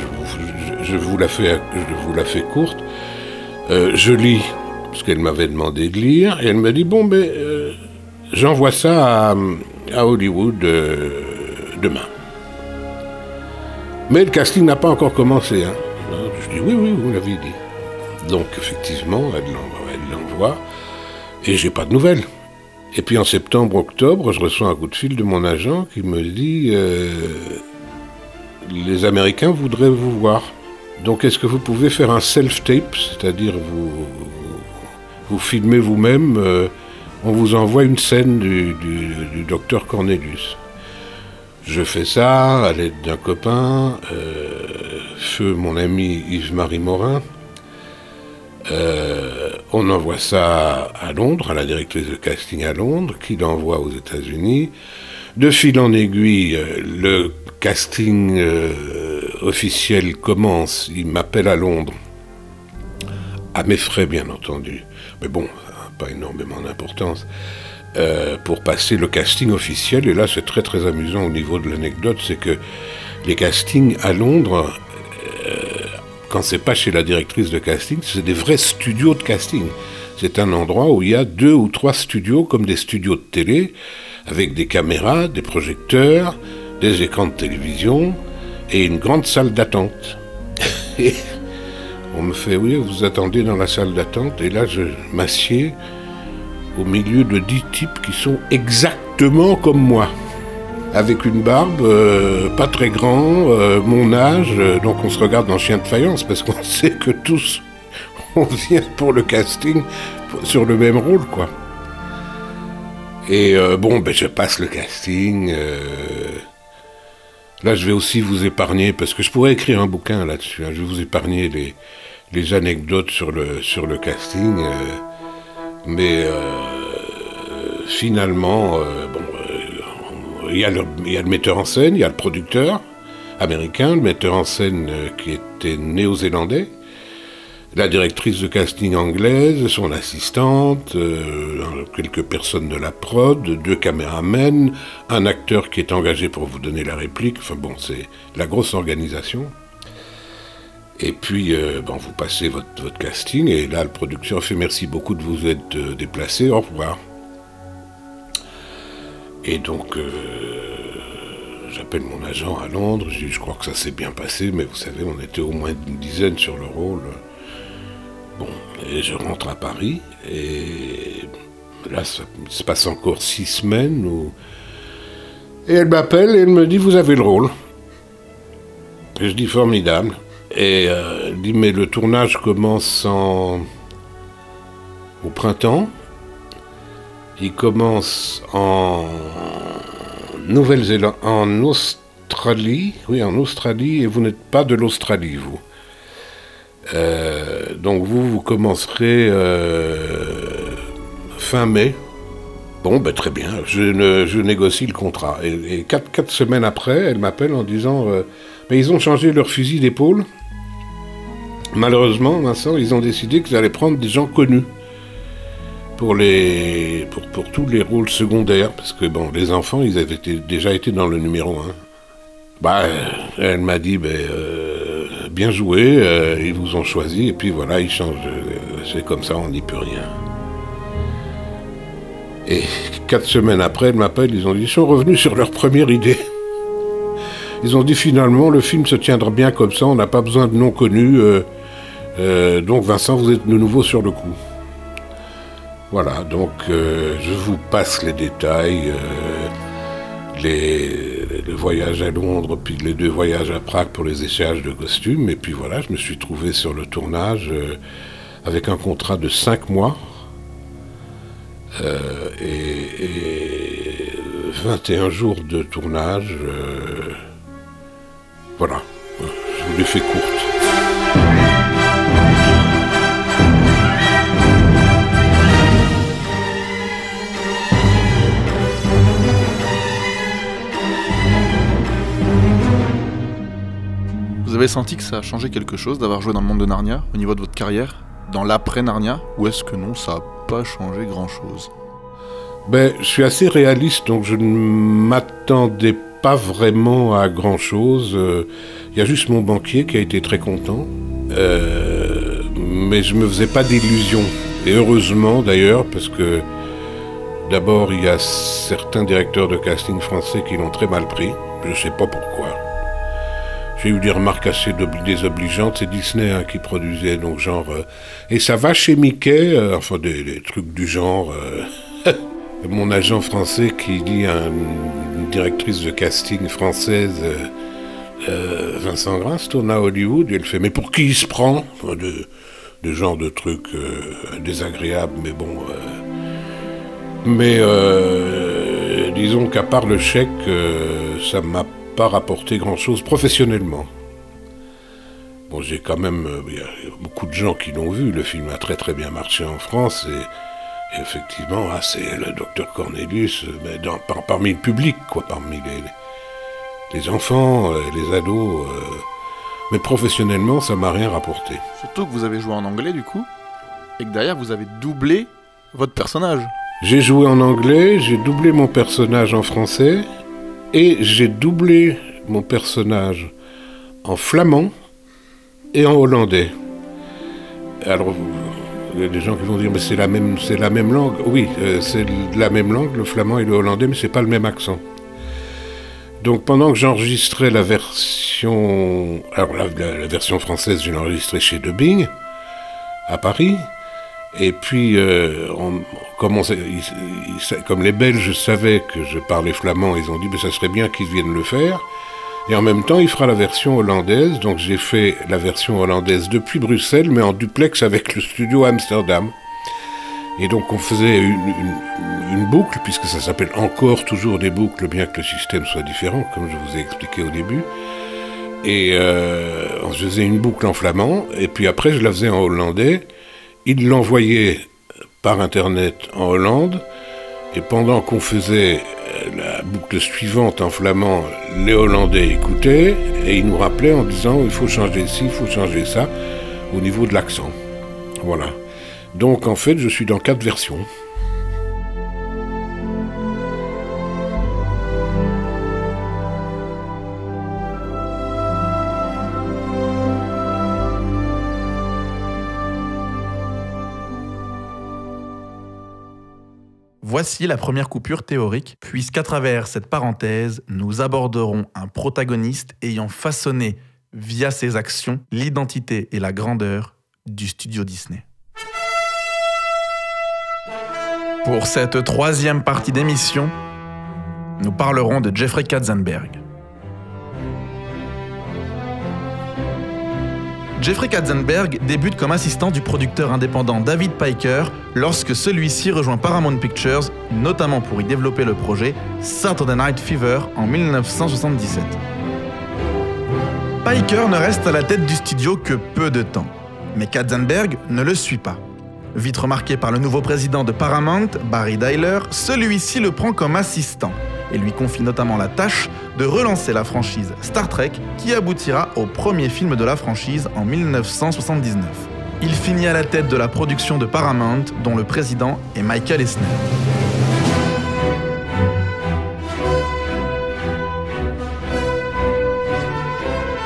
je, vous- la fais, je vous la fais courte. Je lis ce qu'elle m'avait demandé de lire, et elle me dit bon, ben, euh, j'envoie ça à, Hollywood demain. Mais le casting n'a pas encore commencé. Hein. Je dis oui, oui, vous l'avez dit. Donc, effectivement, elle l'envoie, et j'ai pas de nouvelles. Et puis en septembre, octobre, je reçois un coup de fil de mon agent qui me dit euh, les Américains voudraient vous voir. Donc est-ce que vous pouvez faire un self-tape, c'est-à-dire vous, vous filmez vous-même, euh, on vous envoie une scène du, du, du docteur Cornelius. Je fais ça à l'aide d'un copain, euh, feu mon ami Yves-Marie Morin. Euh, on envoie ça à Londres, à la directrice de casting à Londres, qui l'envoie aux États-Unis. De fil en aiguille, euh, le casting officiel commence. Il m'appelle à Londres, à mes frais bien entendu. Mais bon, ça n'a pas énormément d'importance. Euh, pour passer le casting officiel, et là c'est très très amusant au niveau de l'anecdote, c'est que les castings à Londres, euh, quand c'est pas chez la directrice de casting, c'est des vrais studios de casting. C'est un endroit où il y a deux ou trois studios, comme des studios de télé, avec des caméras, des projecteurs, des écrans de télévision et une grande salle d'attente. [LAUGHS] On me fait, oui, vous attendez dans la salle d'attente, et là je m'assieds au milieu de dix types qui sont exactement comme moi. Avec une barbe, euh, pas très grand, euh, mon âge, euh, donc on se regarde en chien de faïence parce qu'on [LAUGHS] sait que tous on vient pour le casting sur le même rôle, quoi. Et bon, ben je passe le casting. Là, je vais aussi vous épargner, parce que je pourrais écrire un bouquin là-dessus. hein, je vais vous épargner les, anecdotes sur le, casting. Mais euh, finalement, euh, bon, euh, il y, a le- metteur en scène, il y a le producteur américain, le metteur en scène qui était néo-zélandais, la directrice de casting anglaise, son assistante, quelques personnes de la prod, deux caméramens, un acteur qui est engagé pour vous donner la réplique. Enfin bon, c'est la grosse organisation. Et puis, euh, bon, vous passez votre, casting, et là, le producteur fait merci beaucoup de vous être euh, déplacé, au revoir. Et donc, euh, j'appelle mon agent à Londres, je dis, je crois que ça s'est bien passé, mais vous savez, on était au moins une dizaine sur le rôle. Bon, et je rentre à Paris, et là, ça se passe encore six semaines où... Et elle m'appelle et elle me dit, vous avez le rôle. Et je dis, formidable. Et euh, dit, mais le tournage commence en... au printemps. Il commence en Nouvelle-Zélande, en Australie. Oui, en Australie, et vous n'êtes pas de l'Australie, vous. Euh, donc vous, vous commencerez euh, fin mai. Bon, ben très bien, je, négocie le contrat. Et, et quatre, quatre semaines après, elle m'appelle en disant, euh, Ben, ils ont changé leur fusil d'épaule. Malheureusement, Vincent, ils ont décidé qu'ils allaient prendre des gens connus pour les pour, tous les rôles secondaires, parce que bon, les enfants, ils avaient déjà été dans le numéro 1. Bah, elle m'a dit, euh, bien joué, euh, ils vous ont choisi, et puis voilà, ils changent. c'est comme ça, on n'y peut rien. Et quatre semaines après, elle m'appelle, ils ont dit, ils sont revenus sur leur première idée. Ils ont dit finalement, le film se tiendra bien comme ça, on n'a pas besoin de noms connus. euh, euh, donc Vincent, vous êtes de nouveau sur le coup. Voilà, donc euh, je vous passe les détails, euh, le voyage à Londres, puis les deux voyages à Prague pour les échanges de costumes. Et puis voilà, je me suis trouvé sur le tournage avec un contrat de 5 mois et, et 21 jours de tournage. voilà, je vous l'ai fait courte. Vous avez senti que ça a changé quelque chose d'avoir joué dans le monde de Narnia au niveau de votre carrière Dans l'après-Narnia Ou est-ce que non, ça n'a pas changé grand-chose? Ben, je suis assez réaliste, donc je ne m'attendais pas vraiment à grand chose. Il y a juste mon banquier qui a été très content. Euh, mais je me faisais pas d'illusions. Et heureusement d'ailleurs, parce que d'abord, il y a certains directeurs de casting français qui l'ont très mal pris. Je sais pas pourquoi. J'ai eu des remarques assez désobligeantes. C'est Disney hein, qui produisait, donc genre. euh, et ça va chez Mickey, euh, enfin des, trucs du genre. euh, [LAUGHS] mon agent français qui dit une directrice de casting française, Vincent Grasse, tourne à Hollywood, et elle fait Mais pour qui il se prend? De, de genre de trucs désagréables, mais bon. mais disons qu'à part le chèque, ça m'a pas rapporté grand-chose professionnellement. Bon, j'ai quand même. euh, Il y a beaucoup de gens qui l'ont vu. Le film a très très bien marché en France et, et effectivement, ah, c'est le docteur Cornelius, euh, mais dans- par- parmi le public, quoi, parmi les, les enfants, euh, les ados. euh, mais professionnellement, ça m'a rien rapporté. Surtout que vous avez joué en anglais du coup, et que derrière vous avez doublé votre personnage. J'ai joué en anglais, j'ai doublé mon personnage en français et j'ai doublé mon personnage en flamand et en hollandais. Alors, il y a des gens qui vont dire, mais c'est la même, la même langue. Oui, euh, c'est la même langue, le flamand et le hollandais, mais c'est pas le même accent. Donc pendant que j'enregistrais la version, alors la, version française, je l'ai enregistrée chez Dubbing à Paris. Et puis, euh, comme, les Belges savaient que je parlais flamand, ils ont dit, mais ça serait bien qu'ils viennent le faire. Et en même temps, il fera la version hollandaise. Donc j'ai fait la version hollandaise depuis Bruxelles, mais en duplex avec le studio Amsterdam. Et donc on faisait une, boucle, puisque ça s'appelle encore toujours des boucles, bien que le système soit différent, comme je vous ai expliqué au début. Et euh, on faisait une boucle en flamand, et puis après je la faisais en hollandais. Il l'envoyait par Internet en Hollande. Et pendant qu'on faisait la boucle suivante en flamand, les Hollandais écoutaient et ils nous rappelaient en disant il faut changer ci, il faut changer ça au niveau de l'accent. Voilà. Donc en fait, je suis dans quatre versions. Voici la première coupure théorique, puisqu'à travers cette parenthèse, nous aborderons un protagoniste ayant façonné, via ses actions, l'identité et la grandeur du studio Disney. Pour cette troisième partie d'émission, nous parlerons de Jeffrey Katzenberg. Jeffrey Katzenberg débute comme assistant du producteur indépendant David Piker lorsque celui-ci rejoint Paramount Pictures, notamment pour y développer le projet Saturday Night Fever en 1977. Piker ne reste à la tête du studio que peu de temps, mais Katzenberg ne le suit pas. Vite remarqué par le nouveau président de Paramount, Barry Dyler, celui-ci le prend comme assistant et lui confie notamment la tâche de relancer la franchise Star Trek qui aboutira au premier film de la franchise en 1979. Il finit à la tête de la production de Paramount dont le président est Michael Eisner.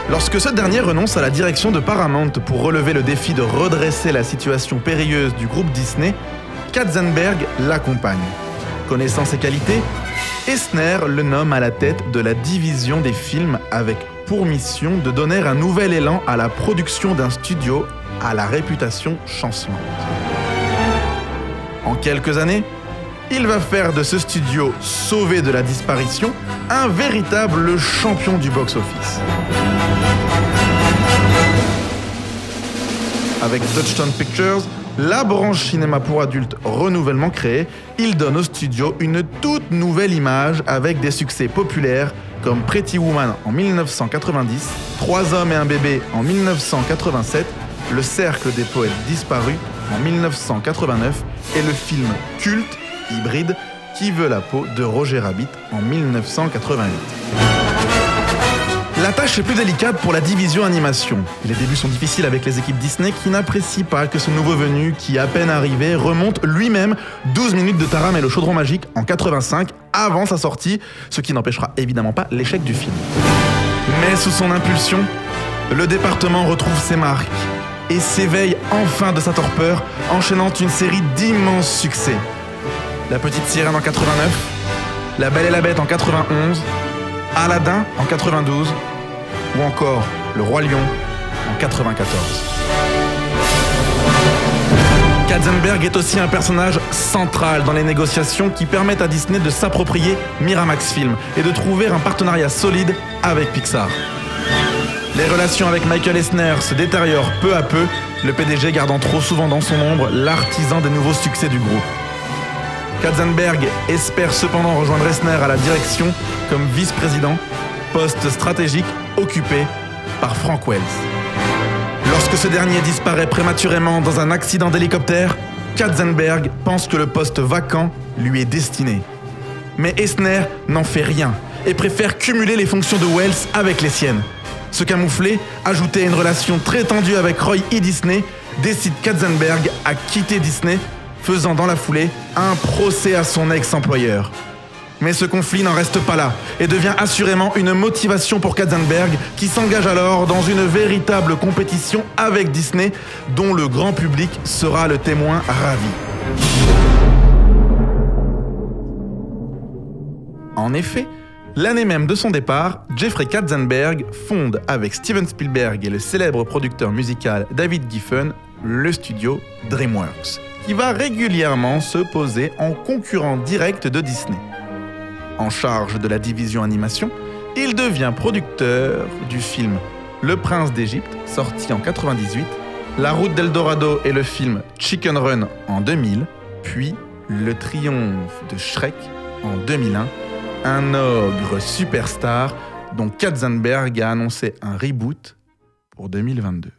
Lorsque ce dernier renonce à la direction de Paramount pour relever le défi de redresser la situation périlleuse du groupe Disney, Katzenberg l'accompagne. Connaissant ses qualités, Eisner le nomme à la tête de la division des films avec pour mission de donner un nouvel élan à la production d'un studio à la réputation chancelante. En quelques années, il va faire de ce studio sauvé de la disparition un véritable champion du box-office. Avec Touchstone Pictures, la branche cinéma pour adultes renouvellement créée, il donne au studio une toute nouvelle image avec des succès populaires comme Pretty Woman en 1990, Trois hommes et un bébé en 1987, Le cercle des poètes disparus en 1989 et le film culte hybride Qui veut la peau de Roger Rabbit en 1988. La tâche est plus délicate pour la division animation. Les débuts sont difficiles avec les équipes Disney qui n'apprécient pas que ce nouveau venu, qui à peine arrivé, remonte lui-même 12 minutes de Taram et le chaudron magique en 85 avant sa sortie, ce qui n'empêchera évidemment pas l'échec du film. Mais sous son impulsion, le département retrouve ses marques et s'éveille enfin de sa torpeur, enchaînant une série d'immenses succès. La petite sirène en 89, La Belle et la Bête en 91, Aladdin en 92 ou encore Le Roi Lion en 94. Katzenberg est aussi un personnage central dans les négociations qui permettent à Disney de s'approprier Miramax Film et de trouver un partenariat solide avec Pixar. Les relations avec Michael Eisner se détériorent peu à peu, le PDG gardant trop souvent dans son ombre l'artisan des nouveaux succès du groupe. Katzenberg espère cependant rejoindre Eisner à la direction comme vice-président, poste stratégique occupé par Frank Wells. Lorsque ce dernier disparaît prématurément dans un accident d'hélicoptère, Katzenberg pense que le poste vacant lui est destiné. Mais Eisner n'en fait rien et préfère cumuler les fonctions de Wells avec les siennes. Ce camouflé, ajouté à une relation très tendue avec Roy E. Disney, décide Katzenberg à quitter Disney, faisant dans la foulée un procès à son ex-employeur. Mais ce conflit n'en reste pas là et devient assurément une motivation pour Katzenberg qui s'engage alors dans une véritable compétition avec Disney dont le grand public sera le témoin ravi. En effet, l'année même de son départ, Jeffrey Katzenberg fonde avec Steven Spielberg et le célèbre producteur musical David Giffen le studio DreamWorks, qui va régulièrement se poser en concurrent direct de Disney. En charge de la division animation, il devient producteur du film Le Prince d'Égypte, sorti en 98, La Route d'Eldorado et le film Chicken Run en 2000, puis Le Triomphe de Shrek en 2001, un ogre superstar dont Katzenberg a annoncé un reboot pour 2022.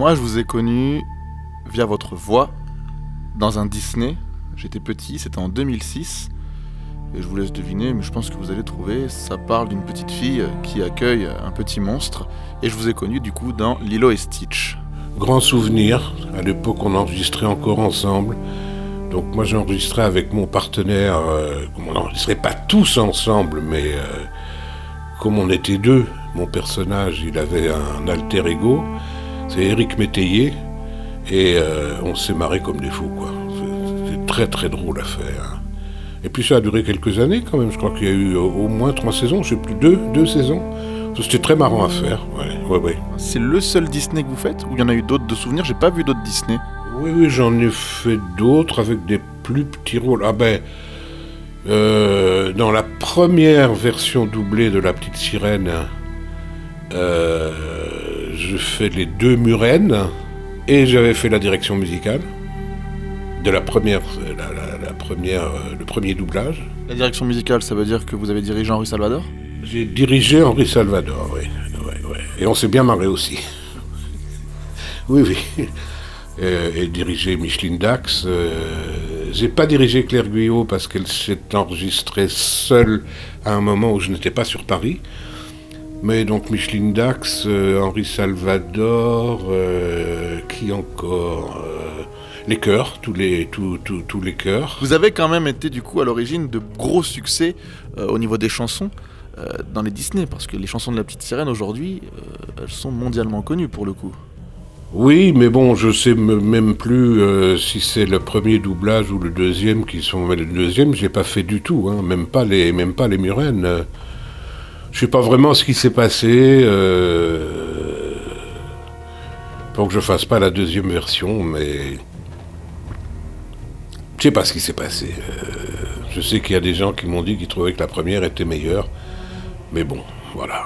Moi, je vous ai connu via votre voix dans un Disney. J'étais petit, c'était en 2006. Et je vous laisse deviner, mais je pense que vous allez trouver. Ça parle d'une petite fille qui accueille un petit monstre. Et je vous ai connu du coup dans Lilo et Stitch. Grand souvenir, à l'époque on enregistrait encore ensemble. Donc moi j'enregistrais avec mon partenaire, euh, on n'enregistrait pas tous ensemble, mais euh, comme on était deux, mon personnage il avait un alter ego, c'est Eric Métayer, et euh, on s'est marré comme des fous quoi. C'est- très très drôle à faire. Et puis ça a duré quelques années quand même, je crois qu'il y a eu au au moins trois saisons, je sais plus, deux, deux saisons. C'était très marrant à faire, ouais, ouais, ouais. C'est le seul Disney que vous faites Ou il y en a eu d'autres de souvenirs? J'ai pas vu d'autres Disney. Oui, oui, j'en ai fait d'autres avec des plus petits rôles. Ah ben, euh, dans la première version doublée de La Petite Sirène, euh, je fais les deux Murennes et j'avais fait la direction musicale de la première, la, la- la première, euh, le premier doublage. La direction musicale, ça veut dire que vous avez dirigé Henri Salvador? J'ai dirigé Henri Salvador, oui. Et on s'est bien marré aussi. [LAUGHS] oui, oui. Euh, et dirigé Micheline Dax. Euh, J'ai pas dirigé Claire Guyot parce qu'elle s'est enregistrée seule à un moment où je n'étais pas sur Paris. Mais donc Micheline Dax, euh, Henri Salvador, euh, qui encore euh, Les chœurs, tous les, tous, tous- tous les chœurs. Vous avez quand même été du coup à l'origine de gros succès au niveau des chansons dans les Disney, parce que les chansons de la petite sirène aujourd'hui, elles sont mondialement connues pour le coup. Oui, mais bon, je sais me- même plus euh, si c'est le premier doublage ou le deuxième qui sont. Mais le deuxième, j'ai pas fait du tout, hein, même pas les, même pas les Murennes. Je sais pas vraiment ce qui s'est passé. Euh, pour que je fasse pas la deuxième version, mais je sais pas ce qui s'est passé. Euh, je sais qu'il y a des gens qui m'ont dit qu'ils trouvaient que la première était meilleure, mais bon, voilà.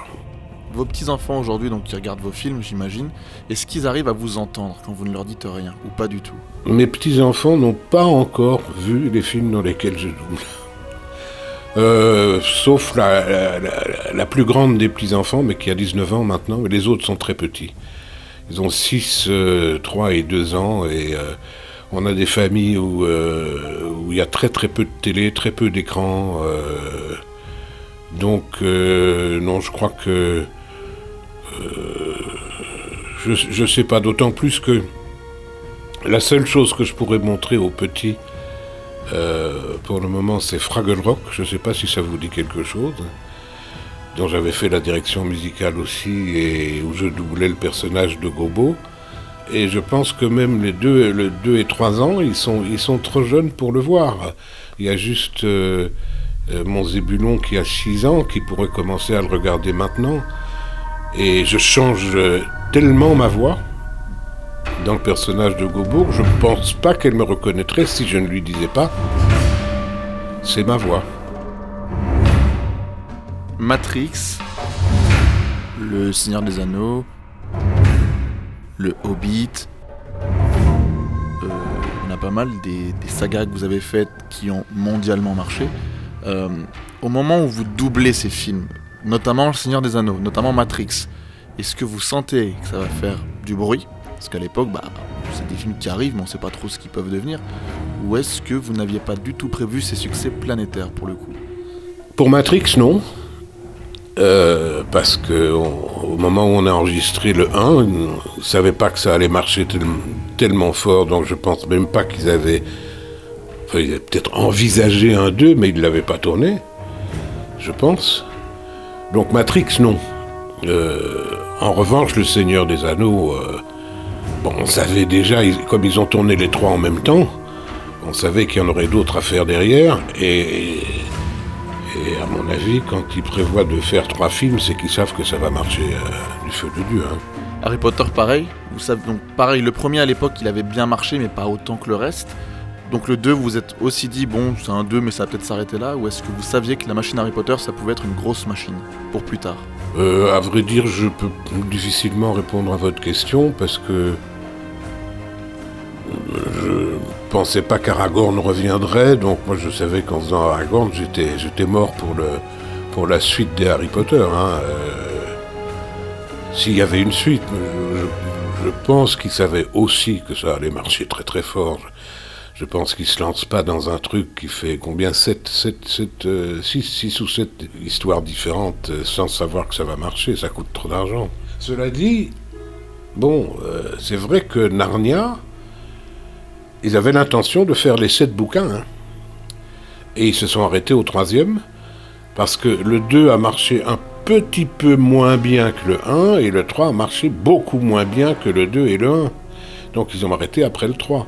Vos petits-enfants aujourd'hui, donc qui regardent vos films, j'imagine, est-ce qu'ils arrivent à vous entendre quand vous ne leur dites rien, ou pas du tout? Mes petits-enfants n'ont pas encore vu les films dans lesquels je double. Euh, sauf la, plus grande des petits-enfants, mais qui a 19 ans maintenant, les autres sont très petits. Ils ont 6, 3 et 2 ans, et euh, on a des familles où euh, il y a très très peu de télé, très peu d'écran. euh, donc, euh, non, je crois que... euh, je ne sais pas, d'autant plus que... La seule chose que je pourrais montrer aux petits, euh, pour le moment, c'est Fraggle Rock. Je ne sais pas si ça vous dit quelque chose. Dont j'avais fait la direction musicale aussi et où je doublais le personnage de Gobo. Et je pense que même les deux, le 2 et 3 ans, ils sont, ils sont trop jeunes pour le voir. Il y a juste euh, euh, mon Zébulon qui a 6 ans qui pourrait commencer à le regarder maintenant. Et je change tellement ma voix dans le personnage de Gobo, je ne pense pas qu'elle me reconnaîtrait si je ne lui disais pas. C'est ma voix. Matrix, Le Seigneur des Anneaux, Le Hobbit. Euh, on a pas mal des, des sagas que vous avez faites qui ont mondialement marché. Euh, au moment où vous doublez ces films, notamment Le Seigneur des Anneaux, notamment Matrix, est-ce que vous sentez que ça va faire du bruit? Parce qu'à l'époque, bah, c'est des films qui arrivent, mais on sait pas trop ce qu'ils peuvent devenir. Ou est-ce que vous n'aviez pas du tout prévu ces succès planétaires pour le coup? Pour Matrix, non. Euh, parce que au moment où on a enregistré le 1, on ne savait pas que ça allait marcher tel- tellement fort, donc je pense même pas qu'ils avaient, enfin, ils avaient peut-être envisagé un 2, mais ils ne l'avaient pas tourné, je pense. Donc Matrix, non. Euh, en revanche, Le Seigneur des Anneaux, euh, bon, on savait déjà, comme ils ont tourné les trois en même temps, on savait qu'il y en aurait d'autres à faire derrière, et, et à mon avis, quand ils prévoient de faire trois films, c'est qu'ils savent que ça va marcher euh, du feu de Dieu. hein. Harry Potter, pareil. Vous savez, donc pareil, le premier à l'époque, il avait bien marché, mais pas autant que le reste. Donc le 2, vous vous êtes aussi dit, bon, c'est un 2, mais ça va peut-être s'arrêter là. Ou est-ce que vous saviez que la machine Harry Potter, ça pouvait être une grosse machine pour plus tard? Euh, à vrai dire, je peux difficilement répondre à votre question parce que je pensais pas qu'Aragorn reviendrait, donc moi je savais qu'en faisant Aragorn, j'étais, j'étais mort pour, le, pour la suite des Harry Potter. hein, euh, s'il y avait une suite. Je, pense qu'ils savaient aussi que ça allait marcher très très fort. Je pense qu'ils se lancent pas dans un truc qui fait combien 7, 7, 7, 6, ou 7 histoires différentes euh, sans savoir que ça va marcher, ça coûte trop d'argent. Cela dit, bon, euh, c'est vrai que Narnia, ils avaient l'intention de faire les 7 bouquins. hein. Et ils se sont arrêtés au troisième, parce que le 2 a marché un petit peu moins bien que le 1, et le 3 a marché beaucoup moins bien que le 2 et le 1. Donc ils ont arrêté après le 3.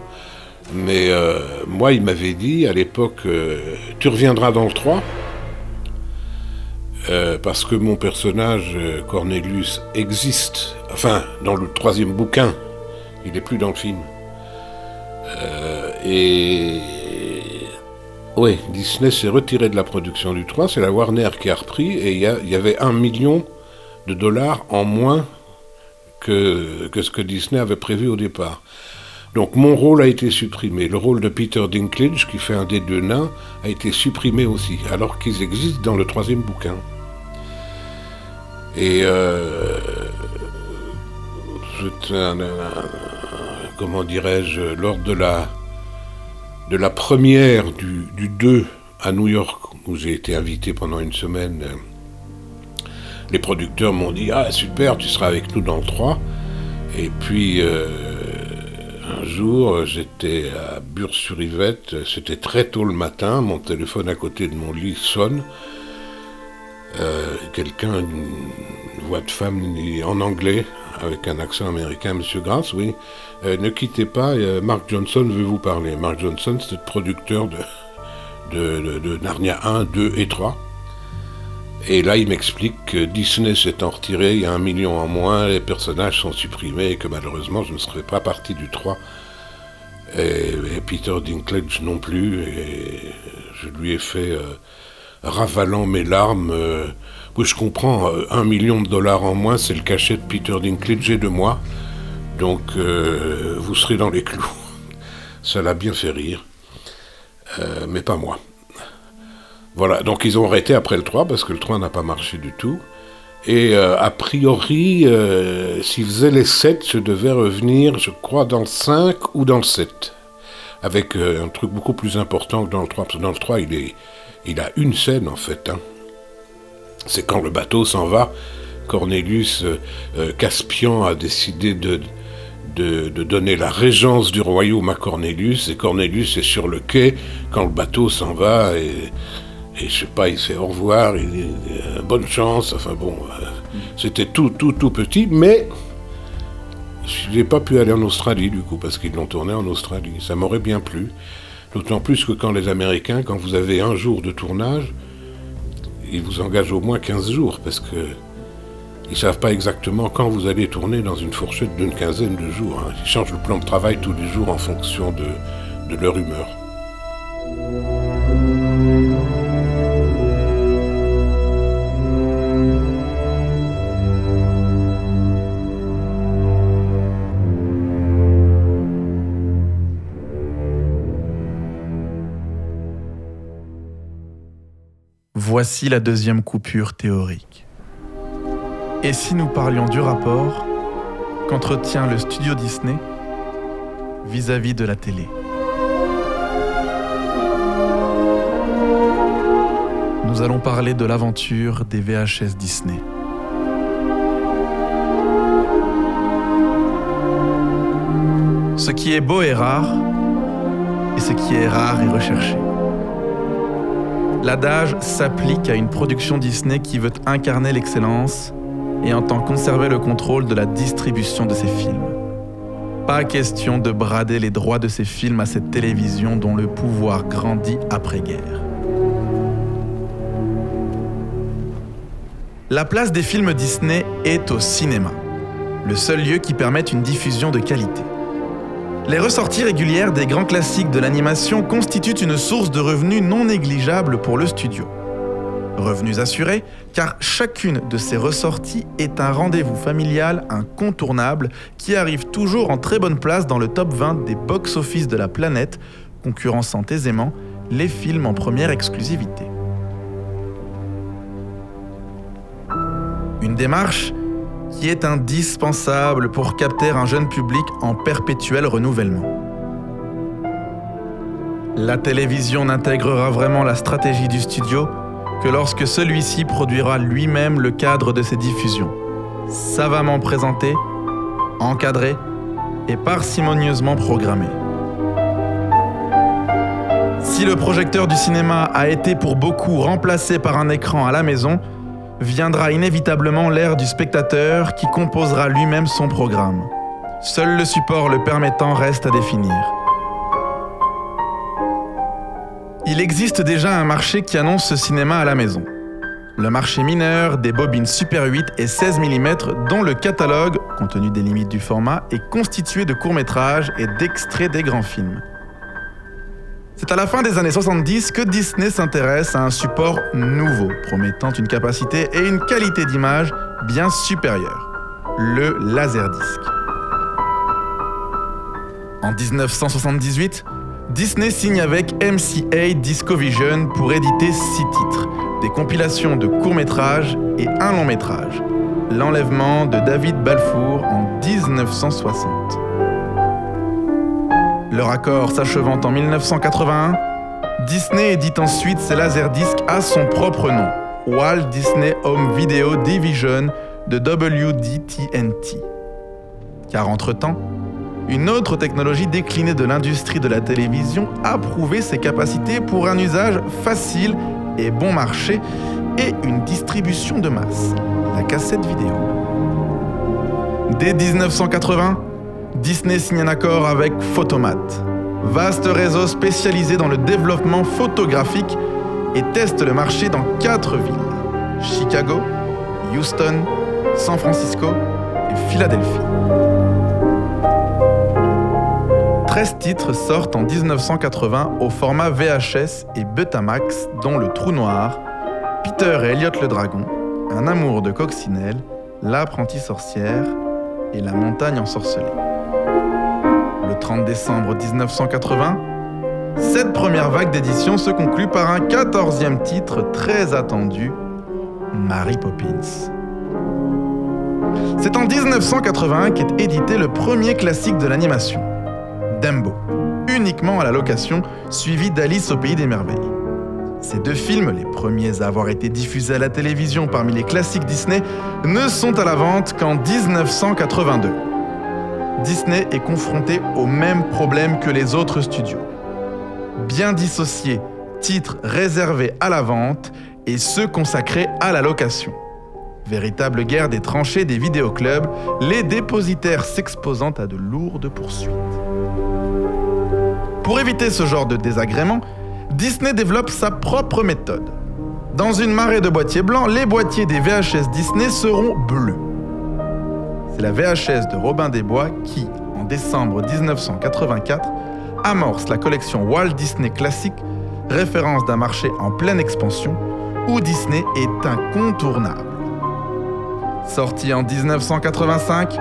Mais euh, moi, il m'avait dit à l'époque, euh, tu reviendras dans le 3, euh, parce que mon personnage, Cornelius, existe. Enfin, dans le troisième bouquin, il n'est plus dans le film. Euh, et oui, Disney s'est retiré de la production du 3, c'est la Warner qui a repris, et il y, avait un million de dollars en moins que, ce que Disney avait prévu au départ. Donc mon rôle a été supprimé. Le rôle de Peter Dinklage, qui fait un des deux nains, a été supprimé aussi, alors qu'ils existent dans le troisième bouquin. Et euh, c'est un- comment dirais-je, lors de la première du, du 2 à New York, où j'ai été invité pendant une semaine, euh, les producteurs m'ont dit Ah, super, tu seras avec nous dans le 3. Et puis, euh, un jour, j'étais à Bure-sur-Yvette, c'était très tôt le matin, mon téléphone à côté de mon lit sonne. Euh, Quelqu'un, une voix de femme en anglais, avec un accent américain, Monsieur Grasse, oui. Euh, ne quittez pas, euh, Mark Johnson veut vous parler. Mark Johnson, c'est le producteur de, de, de- Narnia 1, 2 et 3. Et là, il m'explique que Disney s'étant retiré, il y a un million en moins, les personnages sont supprimés et que malheureusement, je ne serai pas parti du 3. Et, et Peter Dinklage non plus. Et je lui ai fait, euh, ravalant mes larmes, oui, je comprends, euh, un million de dollars en moins, c'est le cachet de Peter Dinklage et de moi. Donc, euh, vous serez dans les clous. [LAUGHS] Ça l'a bien fait rire. Euh, mais pas moi. Voilà, donc ils ont arrêté après le 3 parce que le 3 n'a pas marché du tout. Et a priori, s'ils faisaient les 7, je devais revenir, je crois, dans le 5 ou dans le 7. Avec un truc beaucoup plus important que dans le 3. Parce que dans le 3, il, est, il a une scène en fait. hein. C'est quand le bateau s'en va. Cornelius euh, euh, Caspian a décidé de, donner la régence du royaume à Cornelius. Et Cornelius est sur le quai quand le bateau s'en va. Et, et je sais pas, il fait au revoir, il euh, bonne chance. Enfin bon, c'était tout, tout, tout petit, mais je n'ai pas pu aller en Australie du coup, parce qu'ils l'ont tourné en Australie. Ça m'aurait bien plu. D'autant plus que quand les Américains, quand vous avez un jour de tournage, ils vous engagent au moins 15 jours, parce que ils savent pas exactement quand vous allez tourner dans une fourchette d'une quinzaine de jours. hein. Ils changent le plan de travail tous les jours en fonction de, de leur humeur. Voici la deuxième coupure théorique. Et si nous parlions du rapport qu'entretient le studio Disney vis-à-vis de la télé? Nous allons parler de l'aventure des VHS Disney. Ce qui est beau est rare, et ce qui est rare est recherché. L'adage s'applique à une production Disney qui veut incarner l'excellence et entend conserver le contrôle de la distribution de ses films. Pas question de brader les droits de ses films à cette télévision dont le pouvoir grandit après-guerre. La place des films Disney est au cinéma, le seul lieu qui permette une diffusion de qualité. Les ressorties régulières des grands classiques de l'animation constituent une source de revenus non négligeable pour le studio. Revenus assurés, car chacune de ces ressorties est un rendez-vous familial incontournable qui arrive toujours en très bonne place dans le top 20 des box-office de la planète, concurrençant aisément les films en première exclusivité. Une démarche qui est indispensable pour capter un jeune public en perpétuel renouvellement. La télévision n'intégrera vraiment la stratégie du studio que lorsque celui-ci produira lui-même le cadre de ses diffusions, savamment présenté, encadré et parcimonieusement programmé. Si le projecteur du cinéma a été pour beaucoup remplacé par un écran à la maison, viendra inévitablement l'ère du spectateur qui composera lui-même son programme. Seul le support le permettant reste à définir. Il existe déjà un marché qui annonce ce cinéma à la maison. Le marché mineur des bobines Super 8 et 16 mm dont le catalogue, compte tenu des limites du format, est constitué de courts-métrages et d'extraits des grands films. C'est à la fin des années 70 que Disney s'intéresse à un support nouveau, promettant une capacité et une qualité d'image bien supérieures, le Laserdisc. En 1978, Disney signe avec MCA Discovision pour éditer six titres, des compilations de courts-métrages et un long-métrage, L'enlèvement de David Balfour en 1960. Leur accord s'achevant en 1981, Disney édite ensuite ses laserdiscs à son propre nom, Walt Disney Home Video Division de WDTNT. Car entre-temps, une autre technologie déclinée de l'industrie de la télévision a prouvé ses capacités pour un usage facile et bon marché et une distribution de masse, la cassette vidéo. Dès 1980, Disney signe un accord avec Photomat, vaste réseau spécialisé dans le développement photographique et teste le marché dans quatre villes Chicago, Houston, San Francisco et Philadelphie. 13 titres sortent en 1980 au format VHS et Betamax, dont Le Trou Noir, Peter et Elliot le Dragon, Un amour de coccinelle, L'apprentie sorcière et La montagne ensorcelée. Le 30 décembre 1980, cette première vague d'édition se conclut par un 14e titre très attendu, Mary Poppins. C'est en 1981 qu'est édité le premier classique de l'animation, Dumbo, uniquement à la location, suivi d'Alice au pays des merveilles. Ces deux films, les premiers à avoir été diffusés à la télévision parmi les classiques Disney, ne sont à la vente qu'en 1982. Disney est confronté au même problème que les autres studios. Bien dissociés, titres réservés à la vente et ceux consacrés à la location. Véritable guerre des tranchées des vidéoclubs, les dépositaires s'exposant à de lourdes poursuites. Pour éviter ce genre de désagrément, Disney développe sa propre méthode. Dans une marée de boîtiers blancs, les boîtiers des VHS Disney seront bleus. C'est la VHS de Robin des Bois qui, en décembre 1984, amorce la collection Walt Disney Classic, référence d'un marché en pleine expansion, où Disney est incontournable. Sortie en 1985,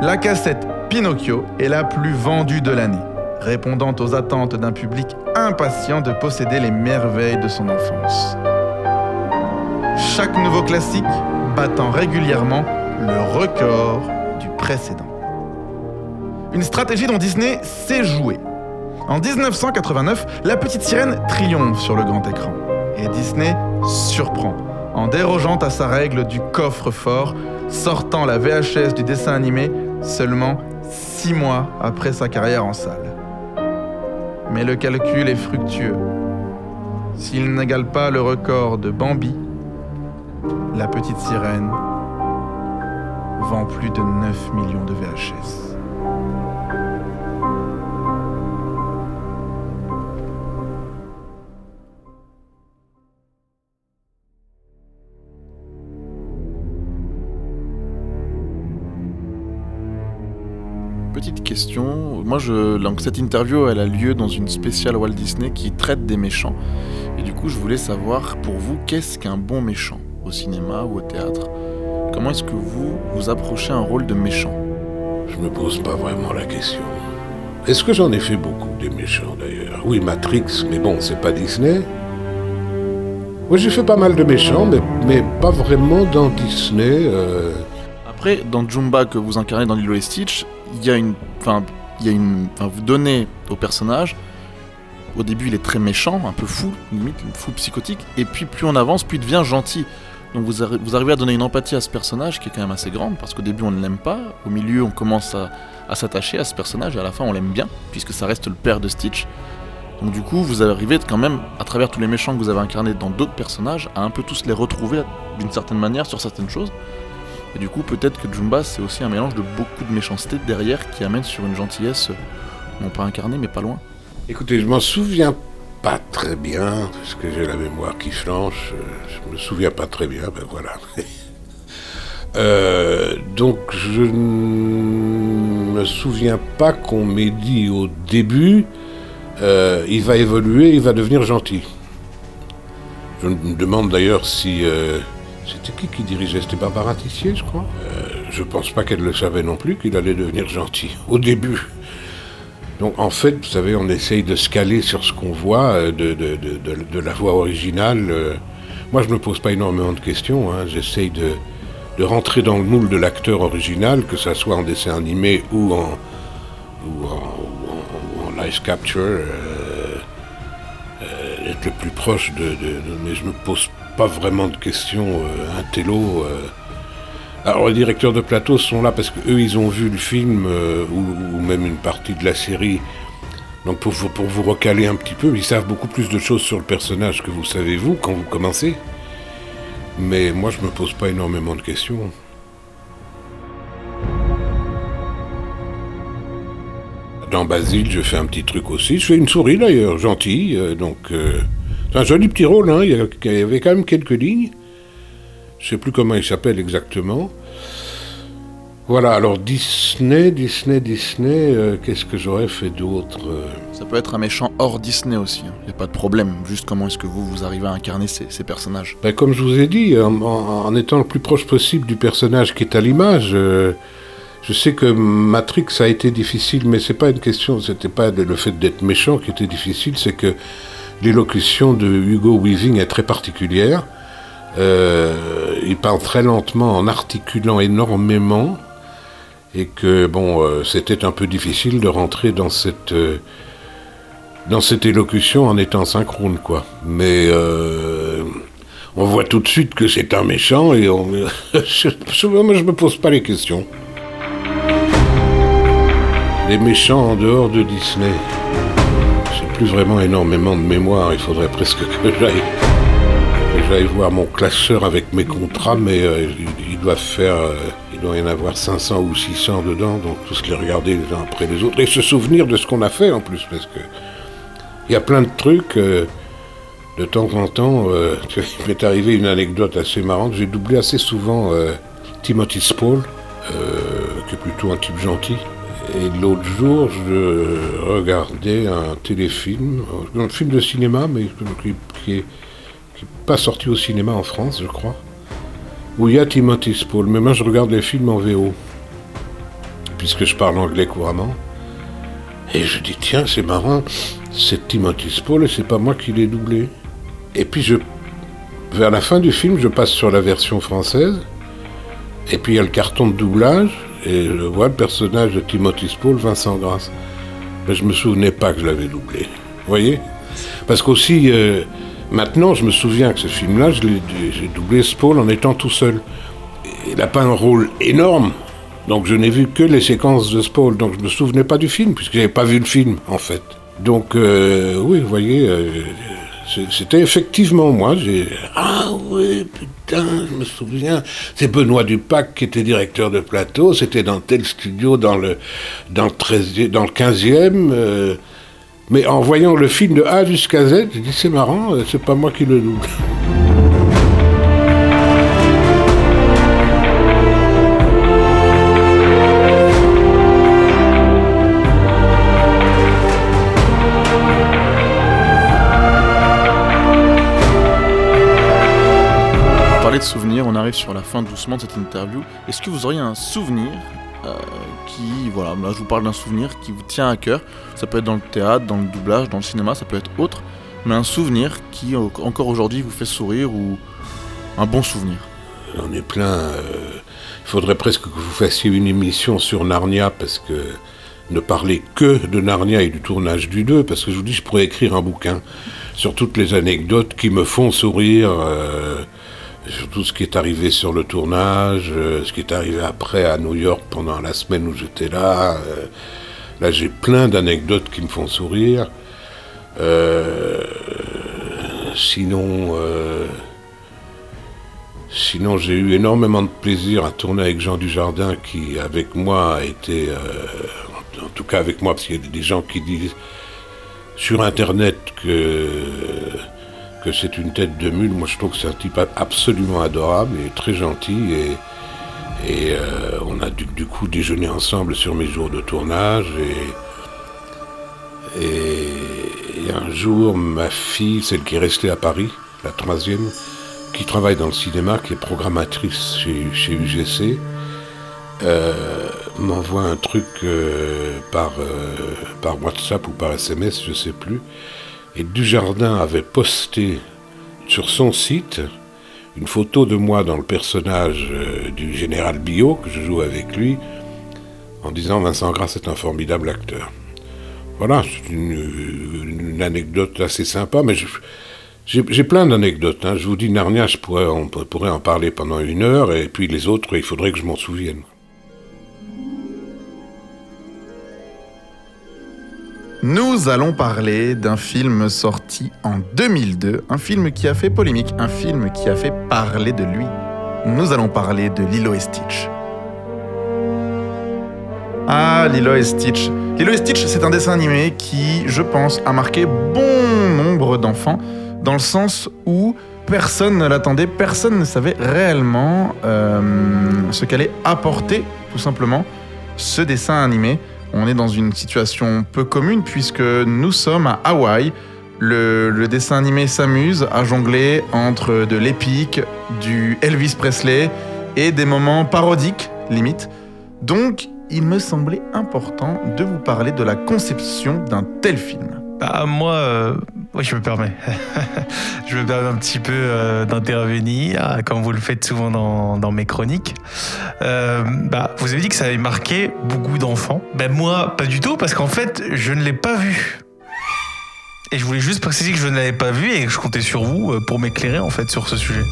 la cassette Pinocchio est la plus vendue de l'année, répondant aux attentes d'un public impatient de posséder les merveilles de son enfance. Chaque nouveau classique battant régulièrement le record précédent. Une stratégie dont Disney sait jouer. En 1989, La Petite Sirène triomphe sur le grand écran. Et Disney surprend en dérogeant à sa règle du coffre-fort, sortant la VHS du dessin animé seulement six mois après sa carrière en salle. Mais le calcul est fructueux. S'il n'égale pas le record de Bambi, la petite sirène vend plus de 9 millions de VHS. Petite question, moi je, donc cette interview elle a lieu dans une spéciale Walt Disney qui traite des méchants. Et du coup je voulais savoir pour vous qu'est-ce qu'un bon méchant? Au cinéma ou au théâtre? Comment est-ce que vous vous approchez un rôle de méchant? Je me pose pas vraiment la question. Est-ce que j'en ai fait beaucoup des méchants d'ailleurs? Oui, Matrix, mais bon, c'est pas Disney. Oui, j'ai fait pas mal de méchants, mais, mais pas vraiment dans Disney. euh, Après, dans Jumba que vous incarnez dans Lilo et Stitch, il y a une, enfin, il y a une, enfin, vous donnez au personnage. Au début, il est très méchant, un peu fou, limite fou psychotique, et puis plus on avance, plus il devient gentil. Donc vous, arri- vous arrivez à donner une empathie à ce personnage qui est quand même assez grande, parce qu'au début on ne l'aime pas, au milieu on commence à, s'attacher à ce personnage, et à la fin on l'aime bien, puisque ça reste le père de Stitch. Donc du coup, vous arrivez quand même, à travers tous les méchants que vous avez incarnés dans d'autres personnages, à un peu tous les retrouver d'une certaine manière sur certaines choses. Et du coup, peut-être que Jumba, c'est aussi un mélange de beaucoup de méchanceté derrière qui amène sur une gentillesse, non pas incarnée, mais pas loin. Écoutez, je m'en souviens pas très bien, parce que j'ai la mémoire qui flanche. euh, Je me souviens pas très bien, ben voilà. [LAUGHS] Euh, donc je ne me souviens pas qu'on m'ait dit au début, euh, il va évoluer, il va devenir gentil. Je me demande d'ailleurs si... c'était qui qui dirigeait? C'était Barbara Tissier, je crois? Je pense pas qu'elle le savait non plus qu'il allait devenir gentil, au début. Donc en fait, vous savez, on essaye de se caler sur ce qu'on voit euh, de, de- de- la voix originale. euh. Moi, je me pose pas énormément de questions. hein. J'essaye de, rentrer dans le moule de l'acteur original, que ça soit en dessin animé ou en, ou en, live capture, euh, euh, être le plus proche de, Mais je me pose pas vraiment de questions euh, intello. Alors les directeurs de plateau sont là parce qu'eux ils ont vu le film euh, ou, même une partie de la série. Donc pour vous, pour vous recaler un petit peu, ils savent beaucoup plus de choses sur le personnage que vous savez vous quand vous commencez. Mais moi je me pose pas énormément de questions. Dans Basile, je fais un petit truc aussi. Je fais une souris d'ailleurs, gentille. euh, donc euh, c'est un joli petit rôle. Hein. Il y avait quand même quelques lignes. Je sais plus comment il s'appelle exactement. Voilà, alors Disney, Disney, Disney, euh, qu'est-ce que j'aurais fait d'autre euh Ça peut être un méchant hors Disney aussi, il n'y a pas de problème. Juste comment est-ce que vous, vous arrivez à incarner ces, ces personnages Ben, Comme je vous ai dit, en, en- en étant le plus proche possible du personnage qui est à l'image, euh, je sais que Matrix a été difficile, mais c'est pas une question, c'était pas le fait d'être méchant qui était difficile, c'est que l'élocution de Hugo Weaving est très particulière. Euh, il parle très lentement en articulant énormément et que bon, euh, c'était un peu difficile de rentrer dans cette euh, dans cette élocution en étant synchrone, quoi. Mais on voit tout de suite que c'est un méchant et on, [LAUGHS] je- moi je me pose pas les questions. Les méchants en dehors de Disney. J'ai plus vraiment énormément de mémoire. Il faudrait presque que j'aille j'aille voir mon classeur avec mes contrats, mais euh, il, il doit faire, euh, il doit y en avoir 500 ou 600 dedans, donc tous les regarder les uns après les autres et se souvenir de ce qu'on a fait en plus, parce que il y a plein de trucs. euh, de temps en temps, euh, [LAUGHS] il m'est arrivé une anecdote assez marrante. J'ai doublé assez souvent Timothy Spall, qui est plutôt un type gentil. Et l'autre jour, je regardais un téléfilm, un film de cinéma, mais qui, qui est, pas sorti au cinéma en France, je crois, où il y a Timothy Spall. Mais moi, je regarde les films en VO, puisque je parle anglais couramment. Et je dis, tiens, c'est marrant, c'est Timothy Spall et c'est pas moi qui l'ai doublé. Et puis, je, vers la fin du film, je passe sur la version française. Et puis, il y a le carton de doublage. Et je vois le personnage de Timothy Spall, Vincent Grasse. Mais je me souvenais pas que je l'avais doublé. Vous voyez? Parce qu'aussi, euh, maintenant, je me souviens que ce film-là, je j'ai doublé Spall en étant tout seul. Il n'a pas un rôle énorme. Donc je n'ai vu que les séquences de Spall, donc je me souvenais pas du film, puisque j'avais pas vu le film, en fait. Donc, euh, oui, vous voyez, euh, c'était effectivement moi. Ah oui, putain, je me souviens. C'est Benoît Dupac qui était directeur de plateau, c'était dans tel studio dans le, dans le, 13e, dans le 15e. euh, mais en voyant le film de A jusqu'à Z, j'ai dit c'est marrant, euh, c'est pas moi qui le double. De souvenirs, on arrive sur la fin doucement de cette interview. Est-ce que vous auriez un souvenir euh, qui, voilà, là je vous parle d'un souvenir qui vous tient à cœur. Ça peut être dans le théâtre, dans le doublage, dans le cinéma, ça peut être autre, mais un souvenir qui encore aujourd'hui vous fait sourire ou un bon souvenir. Plein. euh, Il faudrait presque que vous fassiez une émission sur Narnia, parce que ne parler que de Narnia et du tournage du 2, parce que je vous dis, je pourrais écrire un bouquin sur toutes les anecdotes qui me font sourire, euh, sur tout ce qui est arrivé sur le tournage, euh, ce qui est arrivé après à New York pendant la semaine où j'étais là. euh, là, j'ai plein d'anecdotes qui me font sourire. Euh, sinon, sinon j'ai eu énormément de plaisir à tourner avec Jean Dujardin, qui avec moi a été, en tout cas avec moi, parce qu'il y a des gens qui disent sur Internet que que c'est une tête de mule. Moi, je trouve que c'est un type absolument adorable et très gentil. Et, euh, on a du, coup déjeuné ensemble sur mes jours de tournage. Et, un jour, ma fille, celle qui est restée à Paris, la troisième, qui travaille dans le cinéma, qui est programmatrice chez, chez UGC, euh, m'envoie un truc euh, par, par WhatsApp ou par SMS, je sais plus. Et Dujardin avait posté sur son site une photo de moi dans le personnage euh, du général Billot, que je joue avec lui, en disant Vincent Grasse est un formidable acteur. Voilà, c'est une, anecdote assez sympa, mais j'ai plein d'anecdotes. hein. Je vous dis, Narnia, je pourrais, on pourrait en parler pendant une heure, et puis les autres, il faudrait que je m'en souvienne. Nous allons parler d'un film sorti en 2002, un film qui a fait polémique, un film qui a fait parler de lui. Nous allons parler de Lilo et Stitch. Ah, Lilo et Stitch. Lilo et Stitch, c'est un dessin animé qui, je pense, a marqué bon nombre d'enfants, dans le sens où personne ne l'attendait, personne ne savait réellement euh, ce qu'allait apporter, tout simplement, ce dessin animé. On est dans une situation peu commune puisque nous sommes à Hawaï. Le, dessin animé s'amuse à jongler entre de l'épique, du Elvis Presley et des moments parodiques, limite. Donc, il me semblait important de vous parler de la conception d'un tel film. Bah, moi, euh, oui, je me permets. [LAUGHS] je me permets un petit peu euh, d'intervenir, comme vous le faites souvent dans, mes chroniques. Euh, bah, vous avez dit que ça avait marqué beaucoup d'enfants. Ben moi, pas du tout, parce qu'en fait, je ne l'ai pas vu. Et je voulais juste préciser que je ne l'avais pas vu et que je comptais sur vous euh, pour m'éclairer en fait sur ce sujet.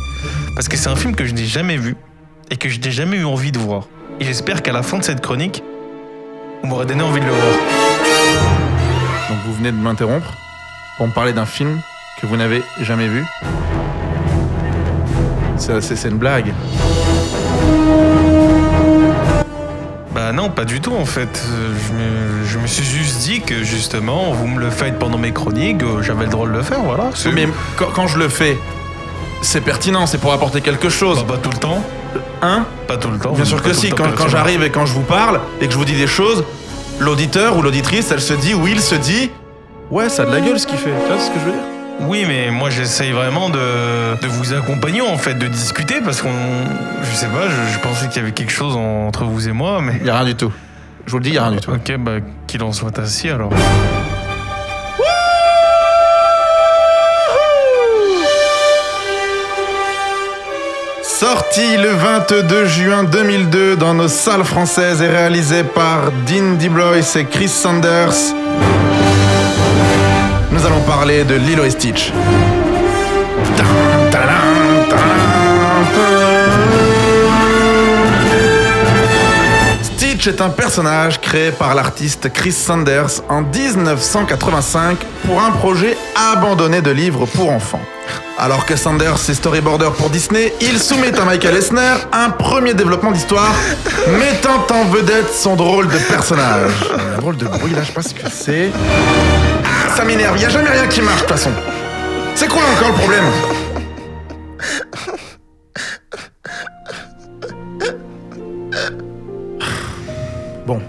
Parce que c'est un film que je n'ai jamais vu et que je n'ai jamais eu envie de voir. Et j'espère qu'à la fin de cette chronique, vous m'aurez donné envie de le voir. Donc, vous venez de m'interrompre? Pour me parler d'un film que vous n'avez jamais vu. C'est une blague. Bah non, pas du tout en fait. Je me, je me suis juste dit que justement, vous me le faites pendant mes chroniques, euh, j'avais le droit de le faire, voilà. Mais quand, quand je le fais, c'est pertinent, c'est pour apporter quelque chose. Bah, pas tout le temps. Hein? Pas tout le temps. Bien sûr Pas que si, quand, j'arrive et quand je vous parle et que je vous dis des choses, l'auditeur ou l'auditrice, elle se dit ou il se dit Ouais, ça a de la gueule ce qu'il fait. Tu vois ce que je veux dire? Oui, mais moi j'essaye vraiment de, de vous accompagner en fait, de discuter parce qu'on. Je sais pas, je, je pensais qu'il y avait quelque chose entre vous et moi, mais. Y a rien du tout. Je vous le dis, y a rien du tout. Ok, bah qu'il en soit ainsi alors. Sorti le 22 juin 2002 dans nos salles françaises et réalisé par Dean DeBlois et Chris Sanders. Nous allons parler de Lilo et Stitch. Stitch est un personnage créé par l'artiste Chris Sanders en 1985 pour un projet abandonné de livres pour enfants. Alors que Sanders est storyboarder pour Disney, il soumet à Michael Eisner un premier développement d'histoire mettant en vedette son drôle de personnage. Un drôle de bruit là, je sais pas ce que c'est. Ça m'énerve, y a jamais rien qui marche de toute façon. C'est quoi encore le problème? Bon.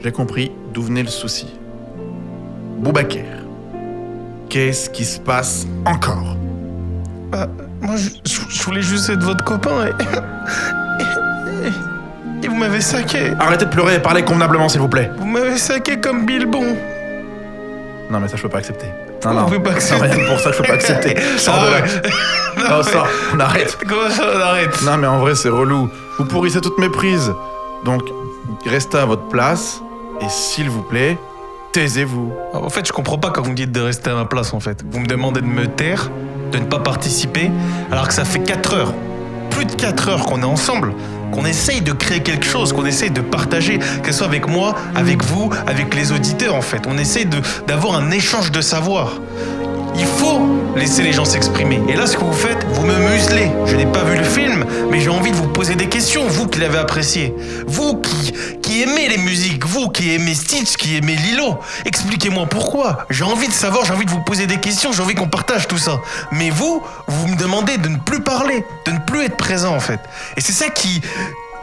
J'ai compris d'où venait le souci. Boubaker. Qu'est-ce qui se passe encore? Bah, moi je, je- je voulais juste être votre copain et. et- et vous m'avez saqué. Arrêtez de pleurer et parlez convenablement s'il vous plaît. Vous m'avez saqué comme Bilbon. Non mais ça je peux pas accepter. Non, non. pouvez pas accepter. rien pour ça je peux pas accepter. [LAUGHS] Sors de Ah là. Non, sors. On arrête. Comment ça, on arrête Non, mais en vrai, c'est relou. Vous pourrissez toutes mes prises. Donc, restez à votre place. Et s'il vous plaît, taisez-vous. En fait, je comprends pas quand vous me dites de rester à ma place, en fait. Vous me demandez de me taire, de ne pas participer, alors que ça fait 4 heures, plus de 4 heures qu'on est ensemble, qu'on essaye de créer quelque chose, qu'on essaye de partager, que ce soit avec moi, avec vous, avec les auditeurs, en fait. On essaye d'avoir un échange de savoir. Il faut laisser les gens s'exprimer. Et là, ce que vous faites, vous me muselez. Je n'ai pas vu le film, mais j'ai envie de vous poser des questions, vous qui l'avez apprécié. Vous qui, aimez les musiques, vous qui aimez Stitch, qui aimez Lilo. Expliquez-moi pourquoi. J'ai envie de savoir, j'ai envie de vous poser des questions, j'ai envie qu'on partage tout ça. Mais vous, vous me demandez de ne plus parler, de ne plus être présent, en fait. Et c'est ça qui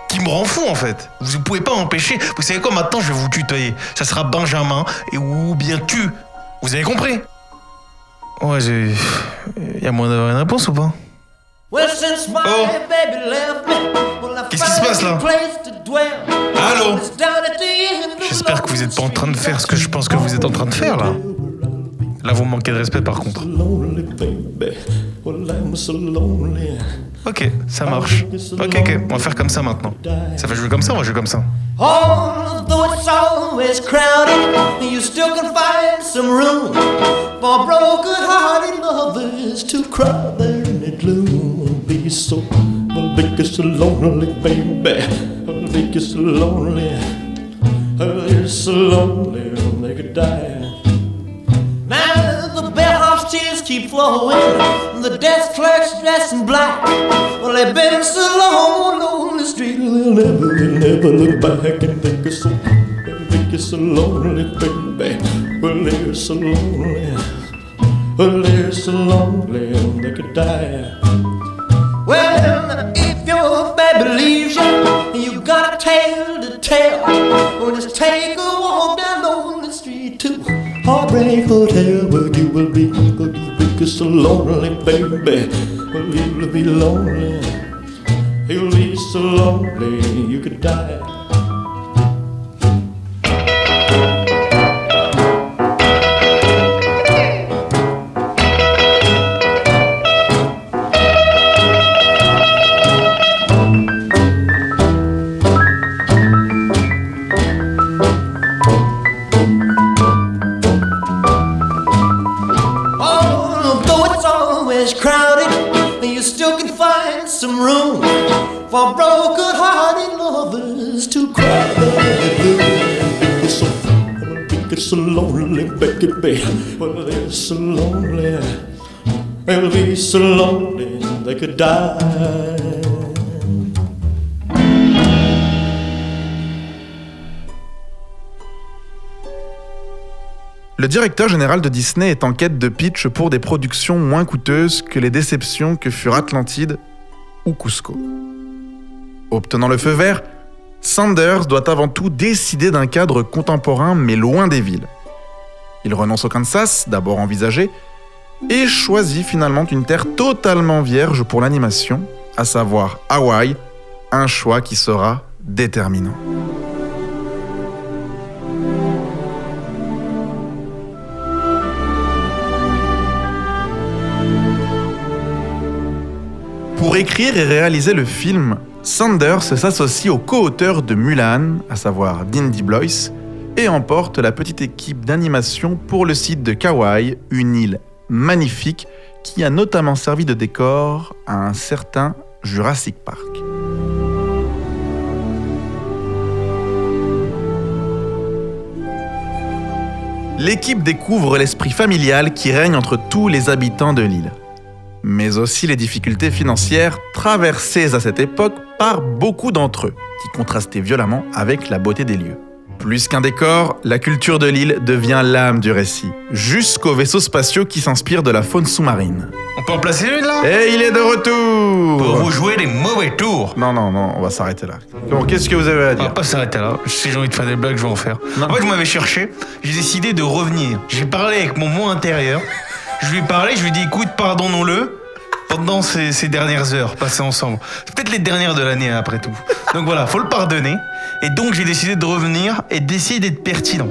qui me rend fou en fait. Vous ne pouvez pas empêcher. Vous savez quoi maintenant je vais vous tutoyer. Ça sera Benjamin et ou bien tu. Vous avez compris? Ouais, j'ai. Y a moyen d'avoir une réponse ou pas Oh. Qu'est-ce qui se passe là Allô J'espère que vous n'êtes pas en train de faire ce que je pense que vous êtes en train de faire là. Là, vous manquez de respect par contre. Ok, ça marche. Ok, ok, on va faire comme ça maintenant. Ça va jouer comme ça, on va jouer comme ça. Although it's always crowded, you still can find some room for broken-hearted lovers to cry there in the gloom. Be so, I'll make you so lonely, baby. I'll make you so lonely. Oh, you're so lonely, they could die. Tears keep flowing, the desk clerk's dressed in black. Well, they've been so long on the street, they'll never, they'll never look back and think it's so, think it's so lonely, baby. Well, they're so lonely, well, they're so lonely, they could die. Well, if your baby leaves you, and you got a tale to tell, well, just take a walk down the street to Heartbreak Hotel, where you will be, you so lonely, baby. Well, you will be lonely, you'll be so lonely, you could die. Le directeur général de Disney est en quête de pitch pour des productions moins coûteuses que les déceptions que furent Atlantide ou Cusco. Obtenant le feu vert, Sanders doit avant tout décider d'un cadre contemporain mais loin des villes. Il renonce au Kansas, d'abord envisagé, et choisit finalement une terre totalement vierge pour l'animation, à savoir Hawaï, un choix qui sera déterminant. Pour écrire et réaliser le film, Sanders s'associe au co-auteur de Mulan, à savoir Dindy Blois, et emporte la petite équipe d'animation pour le site de Kauai, une île magnifique qui a notamment servi de décor à un certain Jurassic Park. L'équipe découvre l'esprit familial qui règne entre tous les habitants de l'île mais aussi les difficultés financières traversées à cette époque par beaucoup d'entre eux, qui contrastaient violemment avec la beauté des lieux. Plus qu'un décor, la culture de l'île devient l'âme du récit, jusqu'aux vaisseaux spatiaux qui s'inspirent de la faune sous-marine. On peut en placer une là? Et il est de retour Pour vous jouer les mauvais tours Non, non, non, on va s'arrêter là. Bon, qu'est-ce que vous avez à On va dire? pas s'arrêter là. Si j'ai envie de faire des blagues, je vais en faire. Non. En fait, vous m'avez cherché. J'ai décidé de revenir. J'ai parlé avec mon moi intérieur. Je lui ai parlé, je lui ai dit écoute, pardonnons-le pendant ces, ces dernières heures passées ensemble. C'est peut-être les dernières de l'année hein, après tout. Donc voilà, faut le pardonner. Et donc j'ai décidé de revenir et d'essayer d'être pertinent.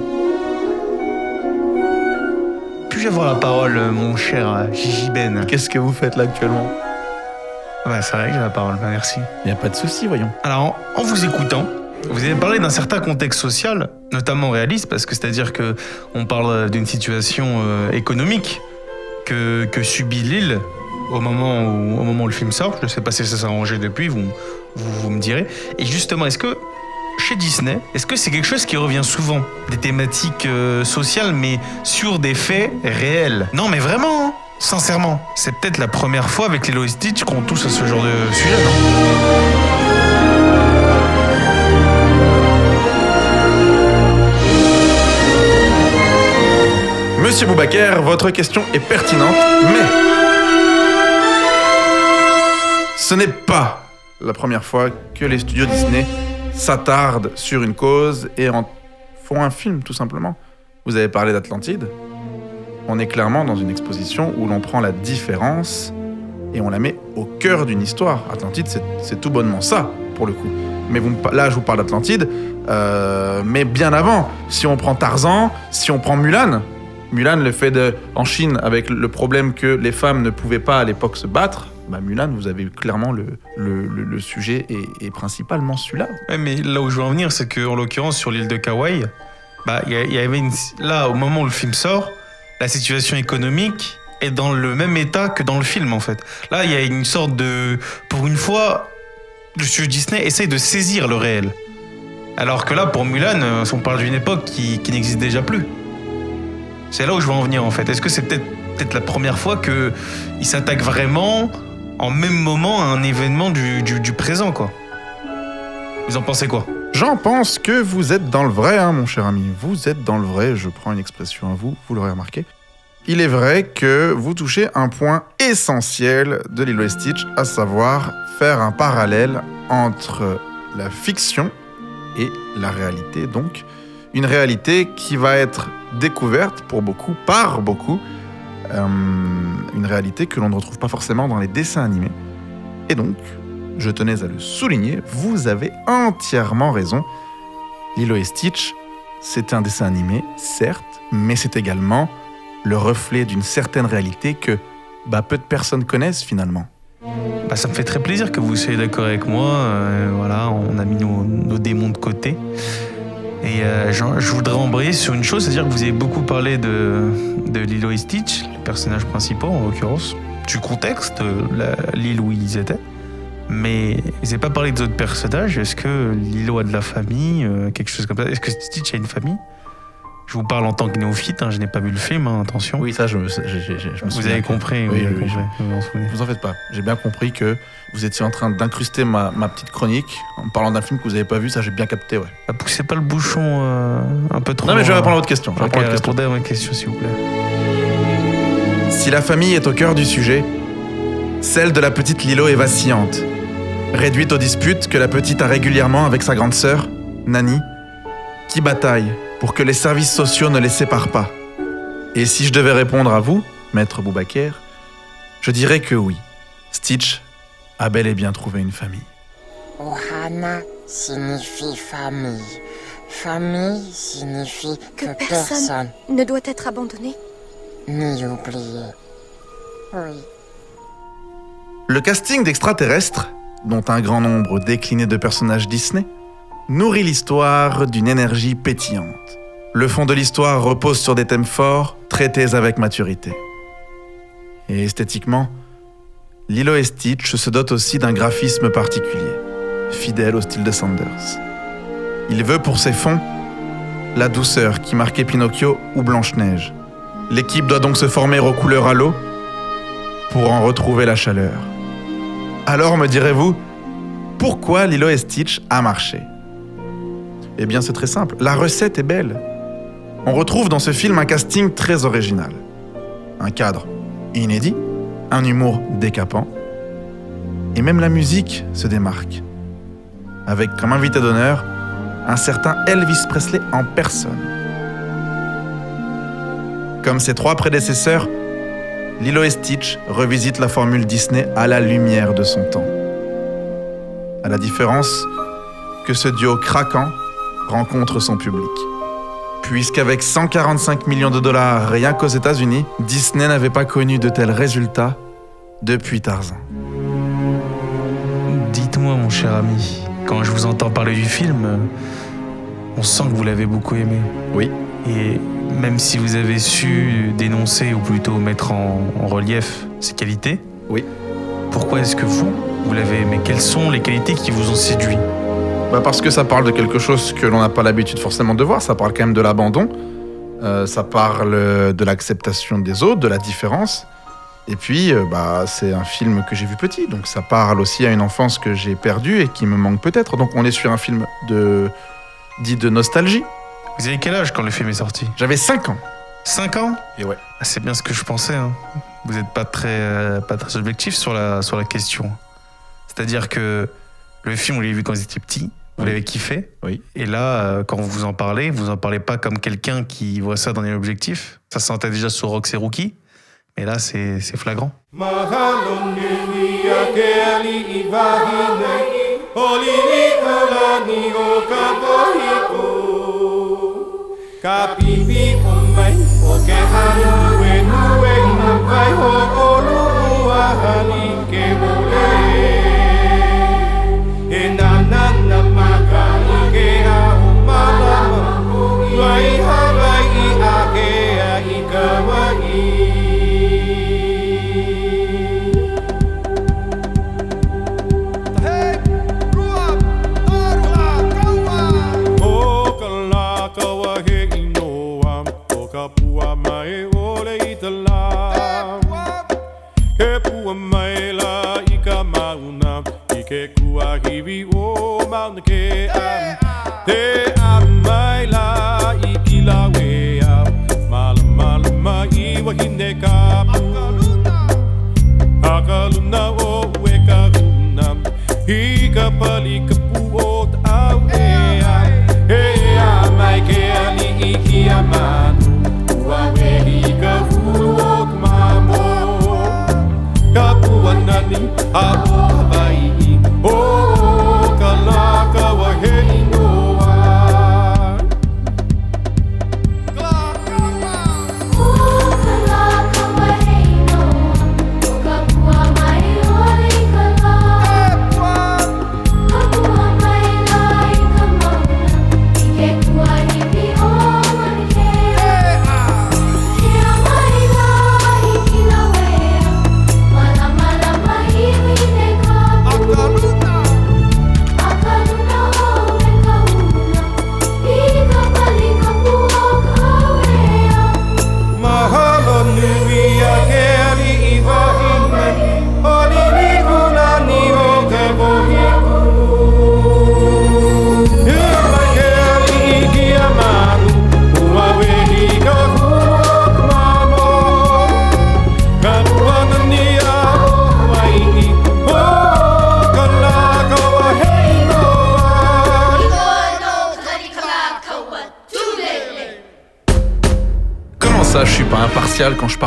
Puis puis-je avoir la parole, euh, mon cher euh, Gigi Ben? Qu'est-ce que vous faites là actuellement? Bah, c'est vrai que j'ai la parole, bah, merci. Il n'y a pas de souci, voyons. Alors, en- en vous écoutant, vous avez parlé d'un certain contexte social, notamment réaliste, parce que c'est-à-dire que on parle d'une situation euh, économique que, que subit l'île au moment où, au moment où le film sort. Je ne sais pas si ça s'est arrangé depuis, vous, vous, vous me direz. Et justement, est-ce que chez Disney, est-ce que c'est quelque chose qui revient souvent Des thématiques euh, sociales, mais sur des faits réels? Non, mais vraiment, hein, sincèrement. C'est peut-être la première fois avec les Lois Stitch qu'on touche à ce genre de sujet, non? Monsieur Boubaker, votre question est pertinente, mais ce n'est pas la première fois que les studios Disney s'attardent sur une cause et en font un film, tout simplement. Vous avez parlé d'Atlantide. On est clairement dans une exposition où l'on prend la différence et on la met au cœur d'une histoire. Atlantide, c'est- tout bonnement ça, pour le coup. Mais là, je vous parle d'Atlantide, euh, mais bien avant. Si on prend Tarzan, si on prend Mulan, Mulan, le fait de, en Chine, avec le problème que les femmes ne pouvaient pas à l'époque se battre, bah Mulan, vous avez clairement le, le, sujet est, est principalement celui-là. Mais là où je veux en venir, c'est qu'en l'occurrence, sur l'île de Kauai, bah, il y, il y avait là, au moment où le film sort, la situation économique est dans le même état que dans le film, en fait. Là, il y a une sorte de. Pour une fois, le studio Disney essaye de saisir le réel. Alors que là, pour Mulan, euh, on parle d'une époque qui, n'existe déjà plus. C'est là où je veux en venir, en fait. Est-ce que c'est peut-être peut-être la première fois qu'il s'attaque vraiment en même moment un événement du présent, quoi Vous en pensez quoi? J'en pense que vous êtes dans le vrai, hein, mon cher ami. Vous êtes dans le vrai, je prends une expression à vous, vous l'aurez remarqué. Il est vrai que vous touchez un point essentiel de Lilo et Stitch, à savoir faire un parallèle entre la fiction et la réalité, donc. Une réalité qui va être découverte pour beaucoup, par beaucoup, euh, une réalité que l'on ne retrouve pas forcément dans les dessins animés. Et donc, je tenais à le souligner, vous avez entièrement raison. Lilo et Stitch, c'est un dessin animé, certes, mais c'est également le reflet d'une certaine réalité que bah, peu de personnes connaissent finalement. Bah, ça me fait très plaisir que vous soyez d'accord avec moi. Euh, voilà, on a mis nos, démons de côté. Et euh, je voudrais embrayer sur une chose, c'est-à-dire que vous avez beaucoup parlé de, de Lilo et Stitch, personnages principaux en l'occurrence, du contexte, euh, l'île où ils étaient. Mais vous n'avez pas parlé des autres personnages. Est-ce que Lilo a de la famille, euh, quelque chose comme ça? Est-ce que Stitch a une famille? Je vous parle en tant que néophyte, hein, je n'ai pas vu le film, hein, attention. Oui, ça, je, me- je- je- je- je me vous avez compris, Oui, avez oui, compris, vous vous en souvenez. Vous en faites pas. J'ai bien compris que vous étiez en train d'incruster ma, ma petite chronique en parlant d'un film que vous n'avez pas vu. Ça, j'ai bien capté, ouais. Ah, Poussez pas le bouchon euh, un peu trop. Non, mais je vais répondre à votre question. Je vais répondre à votre question. répondez à ma question, s'il vous plaît. Si la famille est au cœur du sujet, celle de la petite Lilo est vacillante. Réduite aux disputes que la petite a régulièrement avec sa grande sœur, Nani, qui bataille pour que les services sociaux ne les séparent pas. Et si je devais répondre à vous, maître Boubaker, je dirais que oui, Stitch a bel et bien trouvé une famille. Ohana signifie famille. Famille signifie que, Que personne personne ne doit être abandonné. Le casting d'extraterrestres, dont un grand nombre décliné de personnages Disney, nourrit l'histoire d'une énergie pétillante. Le fond de l'histoire repose sur des thèmes forts, traités avec maturité. Et esthétiquement, Lilo et Stitch se dotent aussi d'un graphisme particulier, fidèle au style de Sanders. Il veut pour ses fonds la douceur qui marquait Pinocchio ou Blanche-Neige. L'équipe doit donc se former aux couleurs à l'eau pour en retrouver la chaleur. Alors me direz-vous, pourquoi Lilo et Stitch a marché? Eh bien c'est très simple, la recette est belle. On retrouve dans ce film un casting très original. Un cadre inédit, un humour décapant, et même la musique se démarque. Avec comme invité d'honneur un certain Elvis Presley en personne. Comme ses trois prédécesseurs, Lilo et Stitch revisite la formule Disney à la lumière de son temps. À la différence que ce duo craquant rencontre son public. puisqu'avec 145 millions de dollars rien qu'aux États-Unis, Disney n'avait pas connu de tels résultats depuis Tarzan. Dites-moi, mon cher ami, quand je vous entends parler du film, on sent que vous l'avez beaucoup aimé. Oui. Et même si vous avez su dénoncer, ou plutôt mettre en, en relief ses qualités, Oui. pourquoi est-ce que vous, vous l'avez aimé? Quelles sont les qualités qui vous ont séduit? Bah parce que ça parle de quelque chose que l'on n'a pas l'habitude forcément de voir, ça parle quand même de l'abandon, euh, ça parle de l'acceptation des autres, de la différence. Et puis, euh, bah, c'est un film que j'ai vu petit, donc ça parle aussi à une enfance que j'ai perdue et qui me manque peut-être. Donc on est sur un film de dit de nostalgie. Vous avez quel âge quand le film est sorti J'avais 5 ans. 5 ans Et ouais. Ah, C'est bien ce que je pensais. hein. Vous n'êtes pas très, euh, pas très objectif sur la, sur la question. C'est-à-dire que le film, vous l'avez vu quand vous étiez petit, vous Oui. l'avez kiffé. Oui. Et là, euh, quand vous en parlez, vous en parlez pas comme quelqu'un qui voit ça dans les objectifs. Ça se sentait déjà sur Rox et Rookie. Mais là, c'est c'est flagrant. Mahalo ali Olini o Kapipi umay o kehalu wenu na mapai ho olu ke. kebulu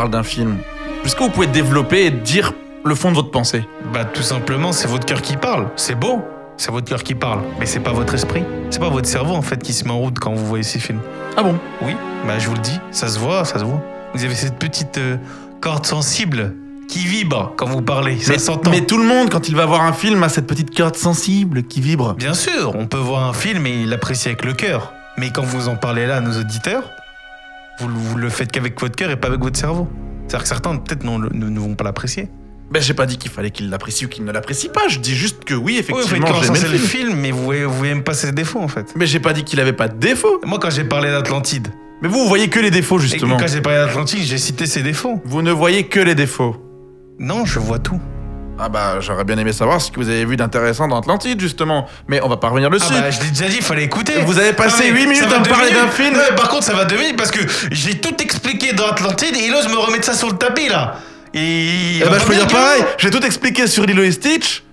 parle d'un film Est-ce que vous pouvez développer et dire le fond de votre pensée Bah, tout simplement, c'est votre cœur qui parle. C'est beau. C'est votre cœur qui parle. Mais c'est pas votre esprit. C'est pas votre cerveau, en fait, qui se met en route quand vous voyez ces films. Ah bon? Oui, bah je vous le dis, ça se voit, ça se voit. Vous avez cette petite euh, corde sensible qui vibre quand vous parlez, ça s'entend. mais tout le monde, quand il va voir un film, a cette petite corde sensible qui vibre. Bien sûr, on peut voir un film et l'apprécier avec le cœur. Mais quand vous en parlez là à nos auditeurs, vous, vous le faites qu'avec votre cœur et pas avec votre cerveau. C'est-à-dire que certains, peut-être, ne, vont pas l'apprécier. Ben, j'ai pas dit qu'il fallait qu'il l'apprécie ou qu'il ne l'apprécie pas. Je dis juste que oui, Oui, vous faites effectivement, que j'aimais le film. mais vous voyez, vous voyez même pas ses défauts, en fait. Mais j'ai pas dit qu'il avait pas de défauts. Moi, quand j'ai parlé d'Atlantide, Mais vous, vous voyez que les défauts, et justement. quand j'ai parlé d'Atlantide, j'ai cité ses défauts. Vous ne voyez que les défauts. Non, je vois tout. Ah bah, j'aurais bien aimé savoir ce que vous avez vu d'intéressant dans Atlantide, justement. Mais on va pas revenir dessus. Ah bah, je l'ai déjà dit, il fallait écouter. Vous avez passé Ah, mais huit minutes ça va à me parler d'un film. Par contre, ça va minutes parce que j'ai tout expliqué dans Atlantide et il ose me remettre ça sur le tapis là. Et Eh bah, je peux dire pareil. J'ai tout expliqué sur Lilo et Stitch.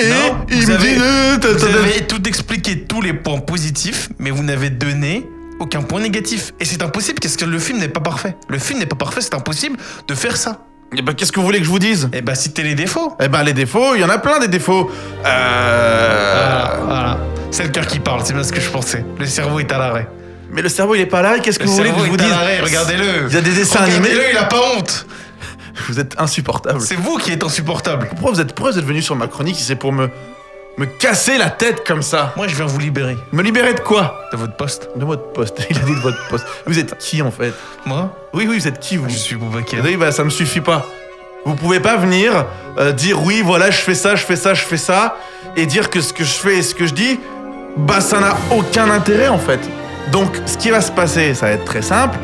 Et Non, il vous me avez- dit... euh, Vous avez tout expliqué, tous les points positifs, mais vous n'avez donné aucun point négatif. Et c'est impossible parce que le film n'est pas parfait? Le film n'est pas parfait, c'est impossible de faire ça. Eh bah, qu'est-ce que vous voulez que je vous dise? Et bah, citez les défauts. Eh ben les défauts, il y en a plein des défauts. Euh... Voilà, voilà. C'est le cœur qui parle, c'est bien ce que je pensais. Le cerveau est à l'arrêt. Mais le cerveau, il est pas là. Qu'est-ce que Le vous voulez que cerveau je vous est à dise? l'arrêt, regardez-le. Il y a des dessins Regardez-le, animés. il a pas honte. Vous êtes insupportable. C'est vous qui êtes insupportable. Pourquoi vous êtes, pourquoi vous êtes venu sur ma chronique si c'est pour me, me casser la tête comme ça Moi, je viens vous libérer Me libérer de quoi? De votre poste. De votre poste. [LAUGHS] Il a dit de votre poste. Vous êtes qui en fait? Moi, Oui, oui, vous êtes qui vous? Je suis Boubacar. Oui, bah ça me suffit pas. Vous pouvez pas venir euh, dire oui, voilà, je fais ça, je fais ça, je fais ça, et dire que ce que je fais et ce que je dis, bah ça n'a aucun intérêt en fait. Donc ce qui va se passer, ça va être très simple,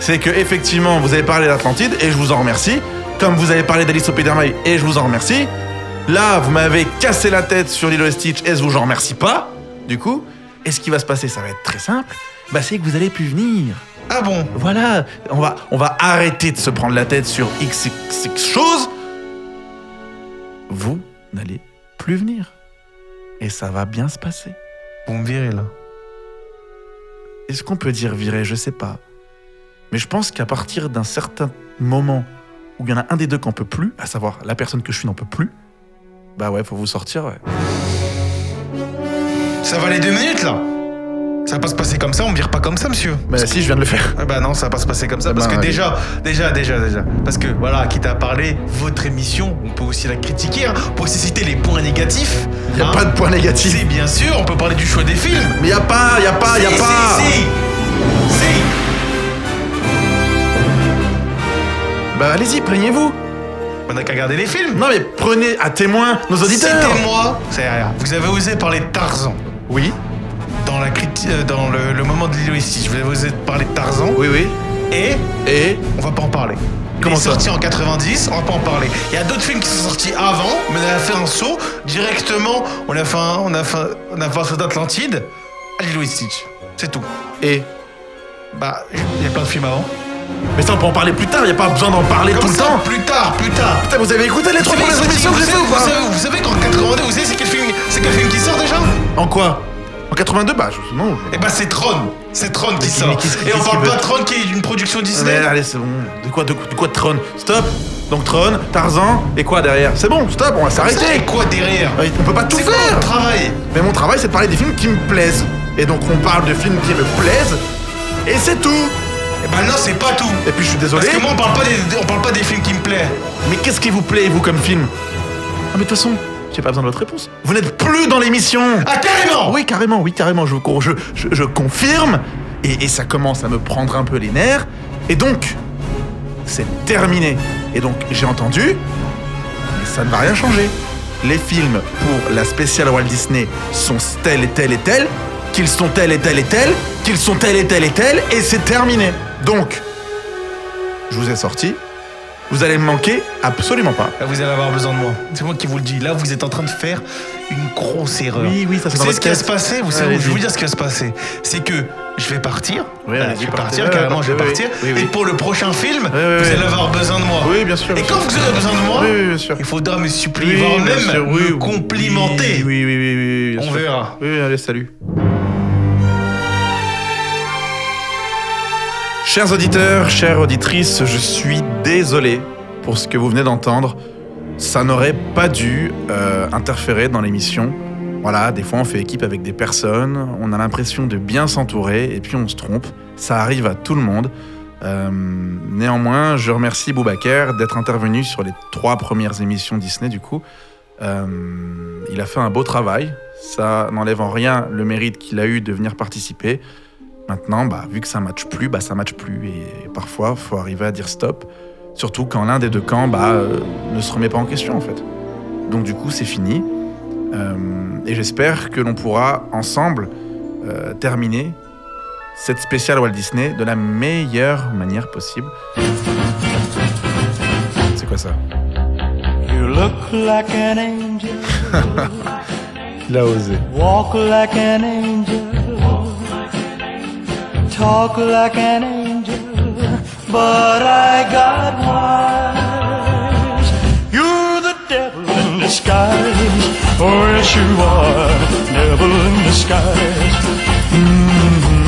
c'est que effectivement vous avez parlé d'Atlantide et je vous en remercie, comme vous avez parlé d'Alice au Pays et je vous en remercie. Là, vous m'avez cassé la tête sur Lilo et Stitch et je vous en remercie pas, du coup? Et ce qui va se passer, ça va être très simple, bah c'est que vous allez plus venir. Ah bon? Voilà, on va, on va arrêter de se prendre la tête sur XXX choses. Vous n'allez plus venir. Et ça va bien se passer. Vous me virez là. Est-ce qu'on peut dire virer? Je sais pas. Mais je pense qu'à partir d'un certain moment où il y en a un des deux qui n'en peut plus, à savoir la personne que je suis n'en peut plus, bah ouais, faut vous sortir, ouais. Ça va les deux minutes là Ça va pas se passer comme ça, on vire pas comme ça, monsieur. Bah si, je viens de le faire. Ah bah non, ça va pas se passer comme ça, parce que déjà, déjà, déjà, déjà. Parce que voilà, quitte à parler, votre émission, on peut aussi la critiquer, hein. on peut aussi citer les points négatifs. Il y a hein. pas de point négatif. Si, bien sûr, on peut parler du choix des films. Mais y a pas, y a pas, y a Si, pas. Si, si, si. Bah allez-y, plaignez-vous. On n'a qu'à regarder les films. Non mais prenez à témoin nos auditeurs. C'était moi. C'est rien. Vous avez osé parler de Tarzan. Oui, Dans, la criti- euh, dans le, le moment de Lilo et Stitch, vous avez osé parler de Tarzan. oui, oui. Et Et on va pas en parler. Comment il est ça sorti en 90, on va pas en parler. Il y a d'autres films qui sont sortis avant, mais on a fait un saut directement. On a fait un, on a fait, un- on a fait un saut d'Atlantide à Lilo et Stitch. C'est tout. et Bah, il y a plein de films avant. Mais ça, on peut en parler plus tard, y a pas besoin d'en parler Comme tout le temps. Plus tard, plus tard. Putain, vous avez écouté les trois savez, premières émissions que vous j'ai fait ou pas vous savez- qu'en 82, vous savez c'est quel film, c'est quel film qui sort déjà En quoi? En 82 Bah, je- non. Eh bah c'est Tron. C'est Tron qui Mais sort. Et on parle pas de Tron qui est une production Disney. Mais allez, c'est bon. De quoi, de, de quoi de Tron? Stop Donc Tron, Tarzan, et quoi derrière? C'est bon, stop, on va Et s'arrêter quoi derrière? On peut pas tout quoi faire travail? Mais mon travail, c'est de parler des films qui me plaisent. Et donc, on parle de films qui me plaisent, et c'est tout Eh bah non, c'est pas tout. Et puis, je suis désolé. Parce que moi, on parle pas des, on parle pas des films qui me plaisent. Mais qu'est-ce qui vous plaît, vous, comme film? Ah, mais de toute façon, j'ai pas besoin de votre réponse. Vous n'êtes plus dans l'émission Ah carrément Oui, carrément, oui, carrément, je, je, je, je confirme. Et, et ça commence à me prendre un peu les nerfs. Et donc, c'est terminé. Et donc, j'ai entendu, mais ça ne va rien changer. Les films pour la spéciale Walt Disney sont tels et tels et tels, qu'ils sont tels et tels et tels, qu'ils sont tels et tels et tels, et c'est terminé. Donc, je vous ai sorti. Vous allez me manquer absolument pas. Là, vous allez avoir besoin de moi. C'est moi qui vous le dis. Là, vous êtes en train de faire une grosse erreur. Oui, oui, ça, c'est Vous savez ce qui va se passer Vous savez, je vais vous dire ce qui va se passer. C'est que je vais partir. Oui, Euh, je vais partir, carrément, je vais partir. oui, oui. Et pour le prochain film, oui, vous allez avoir besoin de moi. Oui, bien sûr. Et bien quand sûr. vous aurez besoin de moi, Oui, oui, bien sûr. il faudra me supplier, Oui, voire même sûr, oui, me oui, complimenter. Oui, oui, oui, oui, oui, bien On sûr. verra. Oui, allez, salut. Chers auditeurs, chères auditrices, je suis désolé pour ce que vous venez d'entendre. Ça n'aurait pas dû euh, interférer dans l'émission. Voilà, des fois on fait équipe avec des personnes, on a l'impression de bien s'entourer et puis on se trompe. Ça arrive à tout le monde. Euh, néanmoins, je remercie Boubacar d'être intervenu sur les trois premières émissions Disney du coup. Euh, il a fait un beau travail. Ça n'enlève en rien le mérite qu'il a eu de venir participer. Maintenant, bah, vu que ça matche plus, bah, ça matche plus. Et parfois, il faut arriver à dire stop. Surtout quand l'un des deux camps bah, euh, ne se remet pas en question, en fait. Donc, du coup, c'est fini. Euh, et j'espère que l'on pourra ensemble euh, terminer cette spéciale Walt Disney de la meilleure manière possible. C'est quoi ça? You look like an angel, [LAUGHS] Il a osé. walk like an angel, talk like an angel, but I got wise. You're the devil in disguise, oh yes you are, devil in disguise. Mhm.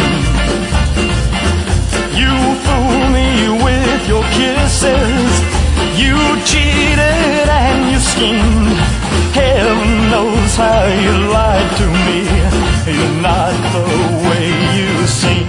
You fool me with your kisses. You cheated and you schemed. Heaven knows how you lied to me. You're not the way you seem.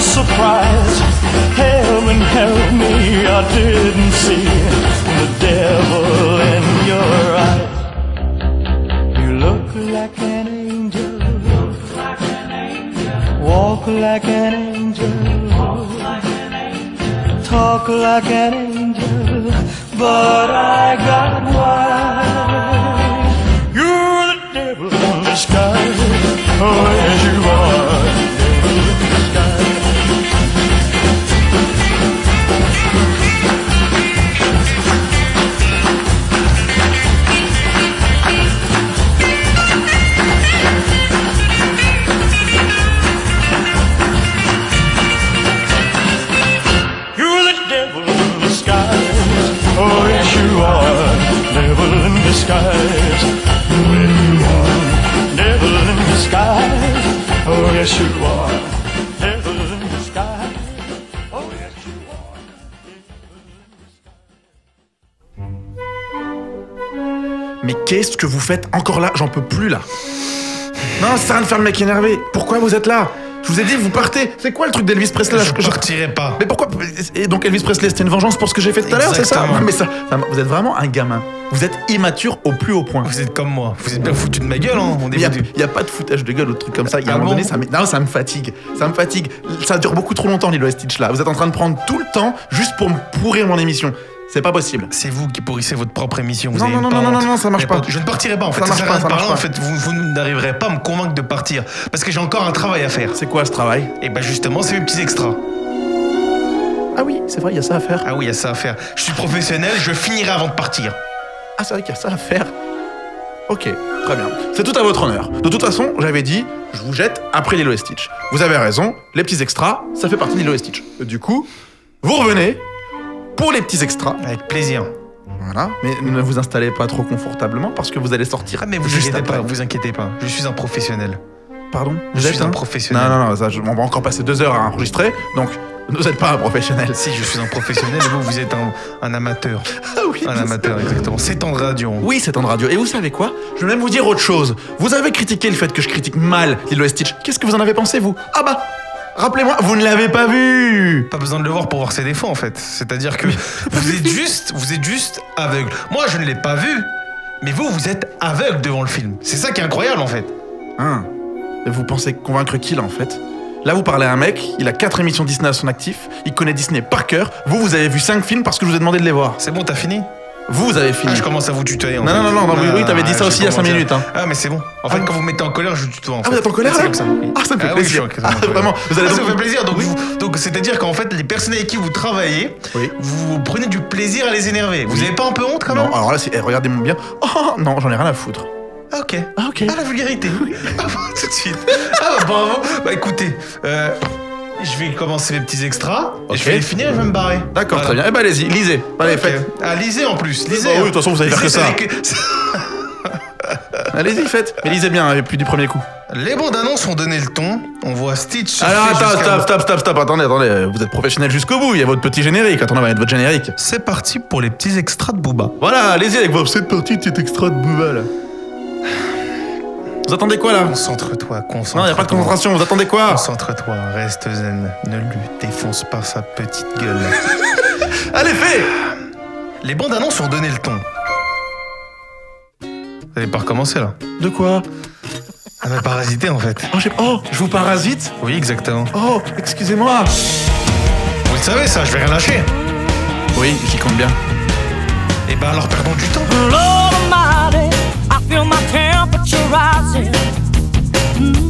Sure. Heaven help me, I didn't see the devil in your eyes. You look like an angel, walk like an angel, talk like an angel, but I got wise. You're the devil in disguise. Oh, you are. Que vous faites encore là J'en peux plus là. Non, à rien de faire le mec énervé. Pourquoi vous êtes là? Je vous ai dit, vous partez. C'est quoi le truc d'Elvis Presley là? Je Je- partirai pas. Mais pourquoi? Et donc Elvis Presley, c'était une vengeance pour ce que j'ai fait tout à l'heure, c'est ça? Non, Mais ça, ça- vous êtes vraiment un gamin. Vous êtes immature au plus haut point. Vous êtes comme moi. Vous êtes bien foutu de ma gueule, hein. Il n'y a, est y a pas de foutage de gueule ou de trucs comme ça. Il y a Ah un moment bon donné, ça, me- non, ça me fatigue. Ça me fatigue. Ça dure beaucoup trop longtemps, Lilo et Stitch là. Vous êtes en train de prendre tout le temps juste pour me pourrir mon émission. C'est pas possible. C'est vous qui pourrissez votre propre émission. Vous Non, avez non, non, pas non, non, non, ça marche pas. Je ne partirai pas en fait. Ça Ça, marche sert pas, à rien ça de parler. En fait, vous, vous n'arriverez pas à me convaincre de partir parce que j'ai encore un travail à faire. C'est quoi ce travail? Et bah justement, c'est mes petits extras. Ah oui, c'est vrai, il y a ça à faire. Ah oui, il y a ça à faire. Je suis professionnel, je finirai avant de partir. Ah, c'est vrai qu'il y a ça à faire. Ok, très bien. C'est tout à votre honneur. De toute façon, j'avais dit, je vous jette après Lilo et Stitch. Vous avez raison, les petits extras, ça fait partie de Lilo et Stitch. Du coup, vous revenez pour les petits extras. Avec plaisir. Voilà. Mais ne vous installez pas trop confortablement parce que vous allez sortir Ah mais vous juste inquiétez après. pas, vous inquiétez pas. Je suis un professionnel. Pardon? Je Vous êtes suis un un professionnel. Non, non, non, ça, je- on va encore passer deux heures à enregistrer, donc vous n'êtes pas un professionnel. Si, je suis un professionnel vous, vous êtes un, un amateur. [LAUGHS] Ah oui, Un amateur, exactement. C'est en radio. Oui, c'est en radio. Et vous savez quoi? Je vais même vous dire autre chose. Vous avez critiqué le fait que je critique mal Lilo et Stitch. Qu'est-ce que vous en avez pensé, vous? Ah bah Rappelez-moi, vous ne l'avez pas vu Pas besoin de le voir pour voir ses défauts en fait. C'est-à-dire que vous êtes juste, vous êtes juste aveugle. Moi, je ne l'ai pas vu, mais vous, vous êtes aveugle devant le film. C'est ça qui est incroyable en fait. Hein Vous pensez convaincre qui, là, en fait? Là, vous parlez à un mec, il a quatre émissions Disney à son actif, il connaît Disney par cœur. Vous, vous avez vu cinq films parce que je vous ai demandé de les voir. C'est bon, t'as fini? Vous, avez fini. Ah, je commence à vous tutoyer. En Non, fait. non, non, non, non, oui, oui, t'avais dit ça je aussi il y a cinq commence à- minutes, hein. Ah, mais c'est bon. En fait, Ah. quand vous me mettez en colère, je tutoie. En Ah, fait. vous êtes en colère, C'est là comme ça. Ah, ça me fait plaisir. Ah, vraiment, vous allez Ah, ça donc- me fait plaisir. Donc, Oui. vous- donc c'est-à-dire qu'en fait, les personnes avec qui vous travaillez, Oui. vous prenez du plaisir à les énerver. Vous Oui. avez pas un peu honte quand Non, même? alors là, eh, regardez-moi bien. Oh, non, j'en ai rien à foutre. Ah, ok. Ah, ok. Ah, la vulgarité. [LAUGHS] Ah, tout de suite. Ah, bah, bravo. Bah, écoutez, euh, je vais commencer mes petits extras. et. Je vais les finir et je vais me barrer. D'accord, Voilà. très bien. Eh ben, allez-y, lisez. Allez, Ok. faites. Ah, lisez en plus. Lisez. Bah oui, hein. de toute façon, vous savez faire Lisez, que ça. c'est [LAUGHS] Allez-y, faites. Mais lisez bien, et puis du premier coup. Les bandes annonces ont donné le ton. On voit Stitch. se Alors, attends, jusqu'à- stop, stop, stop, stop. Attendez, attendez. Vous êtes professionnel jusqu'au bout. Il y a votre petit générique. Attendez, on va mettre votre générique. C'est parti pour les petits extras de Booba. Voilà, allez-y avec vos cette partie de cet extra de Bouva, là. Vous attendez quoi, là Concentre-toi, concentre-toi. Non, il a pas de concentration. Vous attendez quoi Concentre-toi, reste zen. Ne lui défonce pas sa petite gueule. [LAUGHS] Allez, fais Les bandes annonces ont donné le ton. Vous allez pas recommencer là. De quoi Ah, mais parasité en fait. oh, j'ai- oh, je vous parasite Oui, exactement. Oh, excusez-moi Vous le savez ça, je vais rien lâcher. Oui, j'y compte bien. Et ben alors perdons du temps. such a rising. Mm.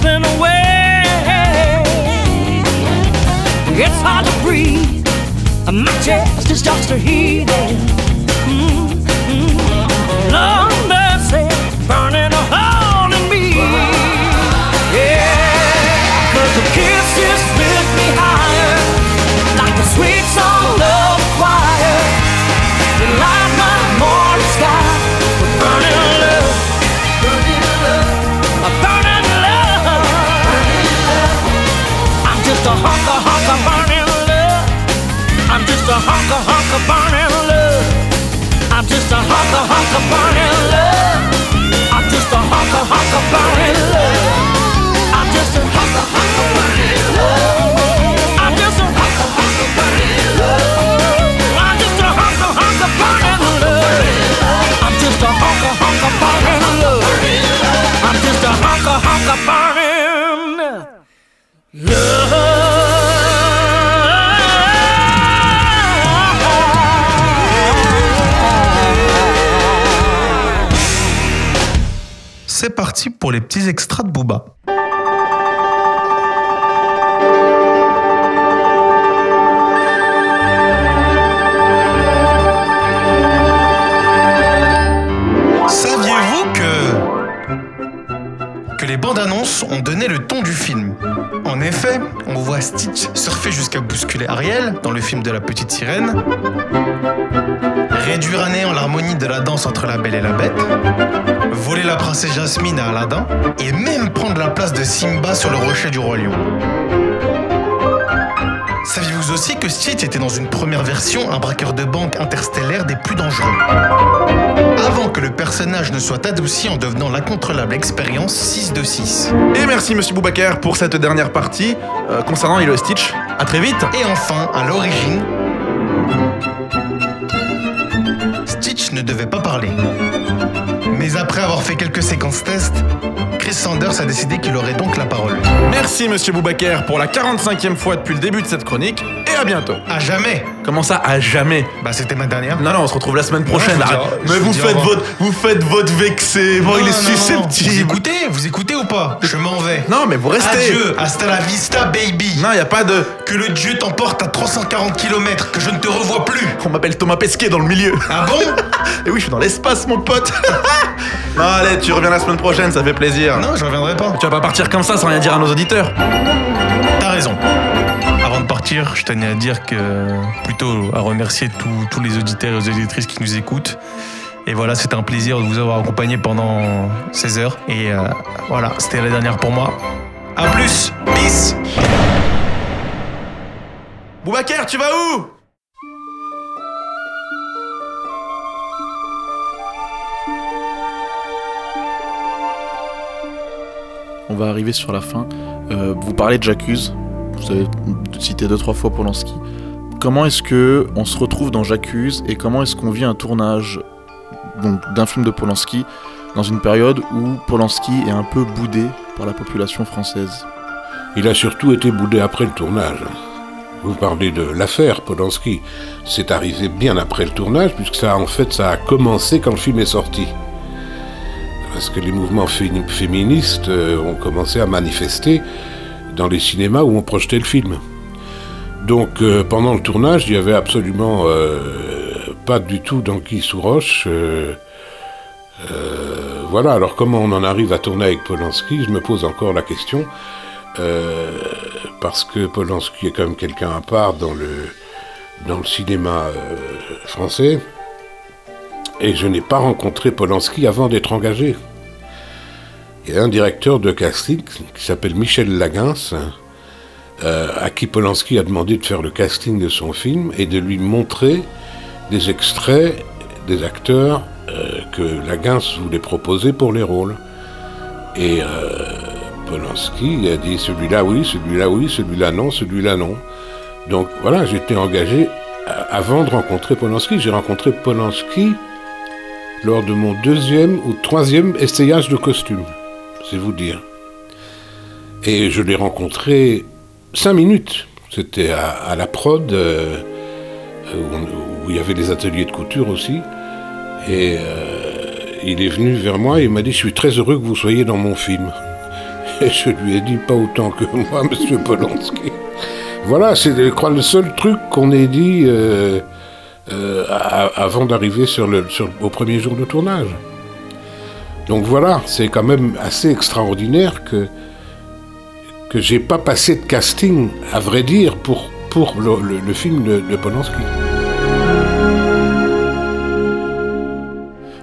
Slipping away. It's hard to breathe. My chest is just a heaving. a honker, honker, barn and love. I'm just a honker, honker, barn and love. I'm just a honker, honker, barn and love. I'm just a honker, honker, barn and love. I'm just a honker, honker, barn and love. I'm just a honker, honker, barn love. I'm just a honker, honker, barn love. Barn. Pour les petits extras de Booba. Saviez-vous que que les bandes annonces ont donné le ton du film? En effet, on voit Stitch surfer jusqu'à bousculer Ariel dans le film de la petite sirène, réduire à néant l'harmonie de la danse entre la belle et la bête, voler la princesse Jasmine à Aladdin et même prendre la place de Simba sur le rocher du roi lion. Saviez-vous aussi que Stitch était dans une première version un braqueur de banque interstellaire des plus dangereux? Avant que le personnage ne soit adouci en devenant l'incontrôlable expérience 6 de 6. Et merci Monsieur Boubacar pour cette dernière partie euh, concernant Lilo et Stitch. À très vite. Et enfin, à l'origine, Stitch ne devait pas parler. Mais après avoir fait quelques séquences tests, Chris Sanders a décidé qu'il aurait donc la parole. Merci Monsieur Boubacar pour la 45e fois depuis le début de cette chronique et à bientôt. À jamais Comment ça à jamais? Bah c'était ma dernière. Non non, on se retrouve la semaine prochaine. Ouais, je vous Arrête. dis- je Mais vous faites votre vous faites votre vexé. Bon, Non, il est non, non, Vous susceptible. écoutez Vous écoutez ou pas? Je m'en vais. Non, mais vous restez. Adieu, hasta la vista baby. Non, y a pas de Que le dieu t'emporte à 340 km, que je ne te revois plus. on m'appelle Thomas Pesquet dans le milieu. Ah bon? [LAUGHS] Et oui, je suis dans l'espace mon pote. [LAUGHS] non, allez, tu reviens la semaine prochaine, ça fait plaisir. Non, je reviendrai pas. Tu vas pas partir comme ça sans rien dire à nos auditeurs. T'as raison. Avant de partir, je tenais à dire que plutôt à remercier tous- tous les auditeurs et les auditrices qui nous écoutent. Et voilà, c'était un plaisir de vous avoir accompagné pendant 16 heures. Et euh, voilà, c'était la dernière pour moi. A plus, peace. Boubacar, tu vas où? On va arriver sur la fin. Euh, vous parlez de J'accuse. Vous avez cité deux trois fois Polanski. Comment est-ce que on se retrouve dans J'accuse et comment est-ce qu'on vit un tournage d'un film de Polanski dans une période où Polanski est un peu boudé par la population française? Il a surtout été boudé après le tournage. Vous parlez de l'affaire Polanski. C'est arrivé bien après le tournage, puisque ça, en fait, ça a commencé quand le film est sorti. Parce que les mouvements fé- féministes euh, ont commencé à manifester dans les cinémas où on projetait le film. Donc, euh, pendant le tournage, il n'y avait absolument euh, pas du tout d'anguille sous roche. voilà, alors comment on en arrive à tourner avec Polanski? Je me pose encore la question. Parce que Polanski est quand même quelqu'un à part dans le, cinéma français. Et je n'ai pas rencontré Polanski avant d'être engagé. Il y a un directeur de casting qui s'appelle Michel Laguens, euh, à qui Polanski a demandé de faire le casting de son film et de lui montrer des extraits des acteurs euh, que Laguins voulait proposer pour les rôles. Et euh, Polanski a dit celui-là oui, celui-là oui, celui-là non, celui-là non. Donc voilà, j'étais engagé avant de rencontrer Polanski. J'ai rencontré Polanski lors de mon deuxième ou troisième essayage de costume, c'est vous dire. Et je l'ai rencontré cinq minutes. C'était à, la prod, euh, où, il y avait les ateliers de couture aussi. Et euh, il est venu vers moi et il m'a dit Je suis très heureux que vous soyez dans mon film. Et je lui ai dit Pas autant que [LAUGHS] moi, monsieur Polanski. Voilà, c'est je crois, le seul truc qu'on ait dit euh, avant d'arriver au premier jour de tournage. Donc voilà, c'est quand même assez extraordinaire que, que j'ai pas passé de casting, à vrai dire, pour, pour le, le- le film de, de Polanski.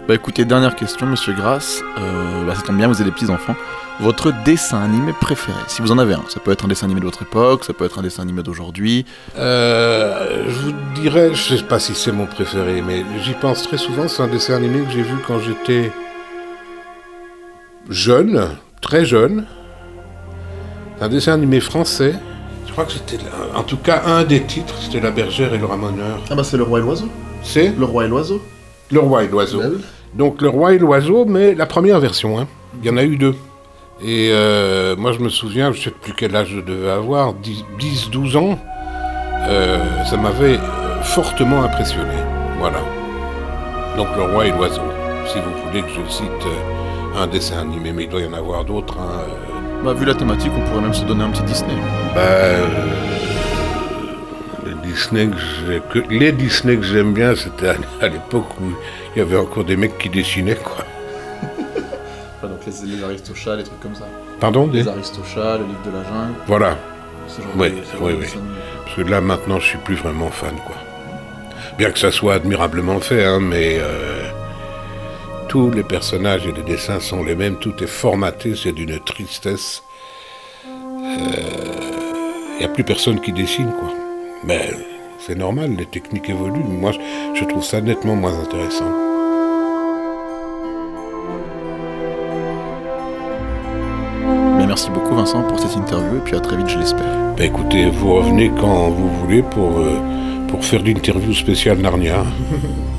Bah écoutez, dernière question, monsieur Grasse. Euh, bah, ça tombe bien, vous avez des petits-enfants. Votre dessin animé préféré, si vous en avez un. Ça peut être un dessin animé de votre époque, ça peut être un dessin animé d'aujourd'hui. Euh, je vous dirais, je sais pas si c'est mon préféré, mais j'y pense très souvent. C'est un dessin animé que j'ai vu quand j'étais jeune, très jeune. Un dessin animé français. Je crois que c'était, en tout cas, un des titres, c'était La Bergère et le Ramoneur. Ah bah c'est Le Roi et l'Oiseau. C'est Le Roi et l'Oiseau. Le Roi et l'Oiseau. Bah oui. Donc Le Roi et l'Oiseau, mais la première version. hein. Il y en a eu deux. Et euh, moi, je me souviens, je sais plus quel âge je devais avoir, 10-12 ans. Euh, ça m'avait euh, fortement impressionné. Voilà. Donc Le Roi et l'Oiseau. Si vous voulez que je cite euh, un dessin animé, mais il doit y en avoir d'autres. hein, euh, Bah vu la thématique, on pourrait même se donner un petit Disney. bah, euh, les Disney que j'ai- que- les Disney que j'aime bien, c'était à, l'époque où il y avait encore des mecs qui dessinaient, quoi. [LAUGHS] Enfin, donc les, les Aristochats, les trucs comme ça. Pardon des... Les Aristochats, le livre de la jungle, Voilà. ce genre Oui, de, ce genre oui, de oui. Parce que là, maintenant, je suis plus vraiment fan, quoi. Bien que ça soit admirablement fait, hein, mais euh, tous les personnages et les dessins sont les mêmes, tout est formaté, c'est d'une tristesse. Il n'y a plus personne qui dessine, quoi. Mais c'est normal, les techniques évoluent. Moi, je- trouve ça nettement moins intéressant. Mais merci beaucoup Vincent pour cette interview et puis à très vite je l'espère. Bah, écoutez, vous revenez quand vous voulez pour, euh, pour faire l'interview spéciale Narnia. [LAUGHS]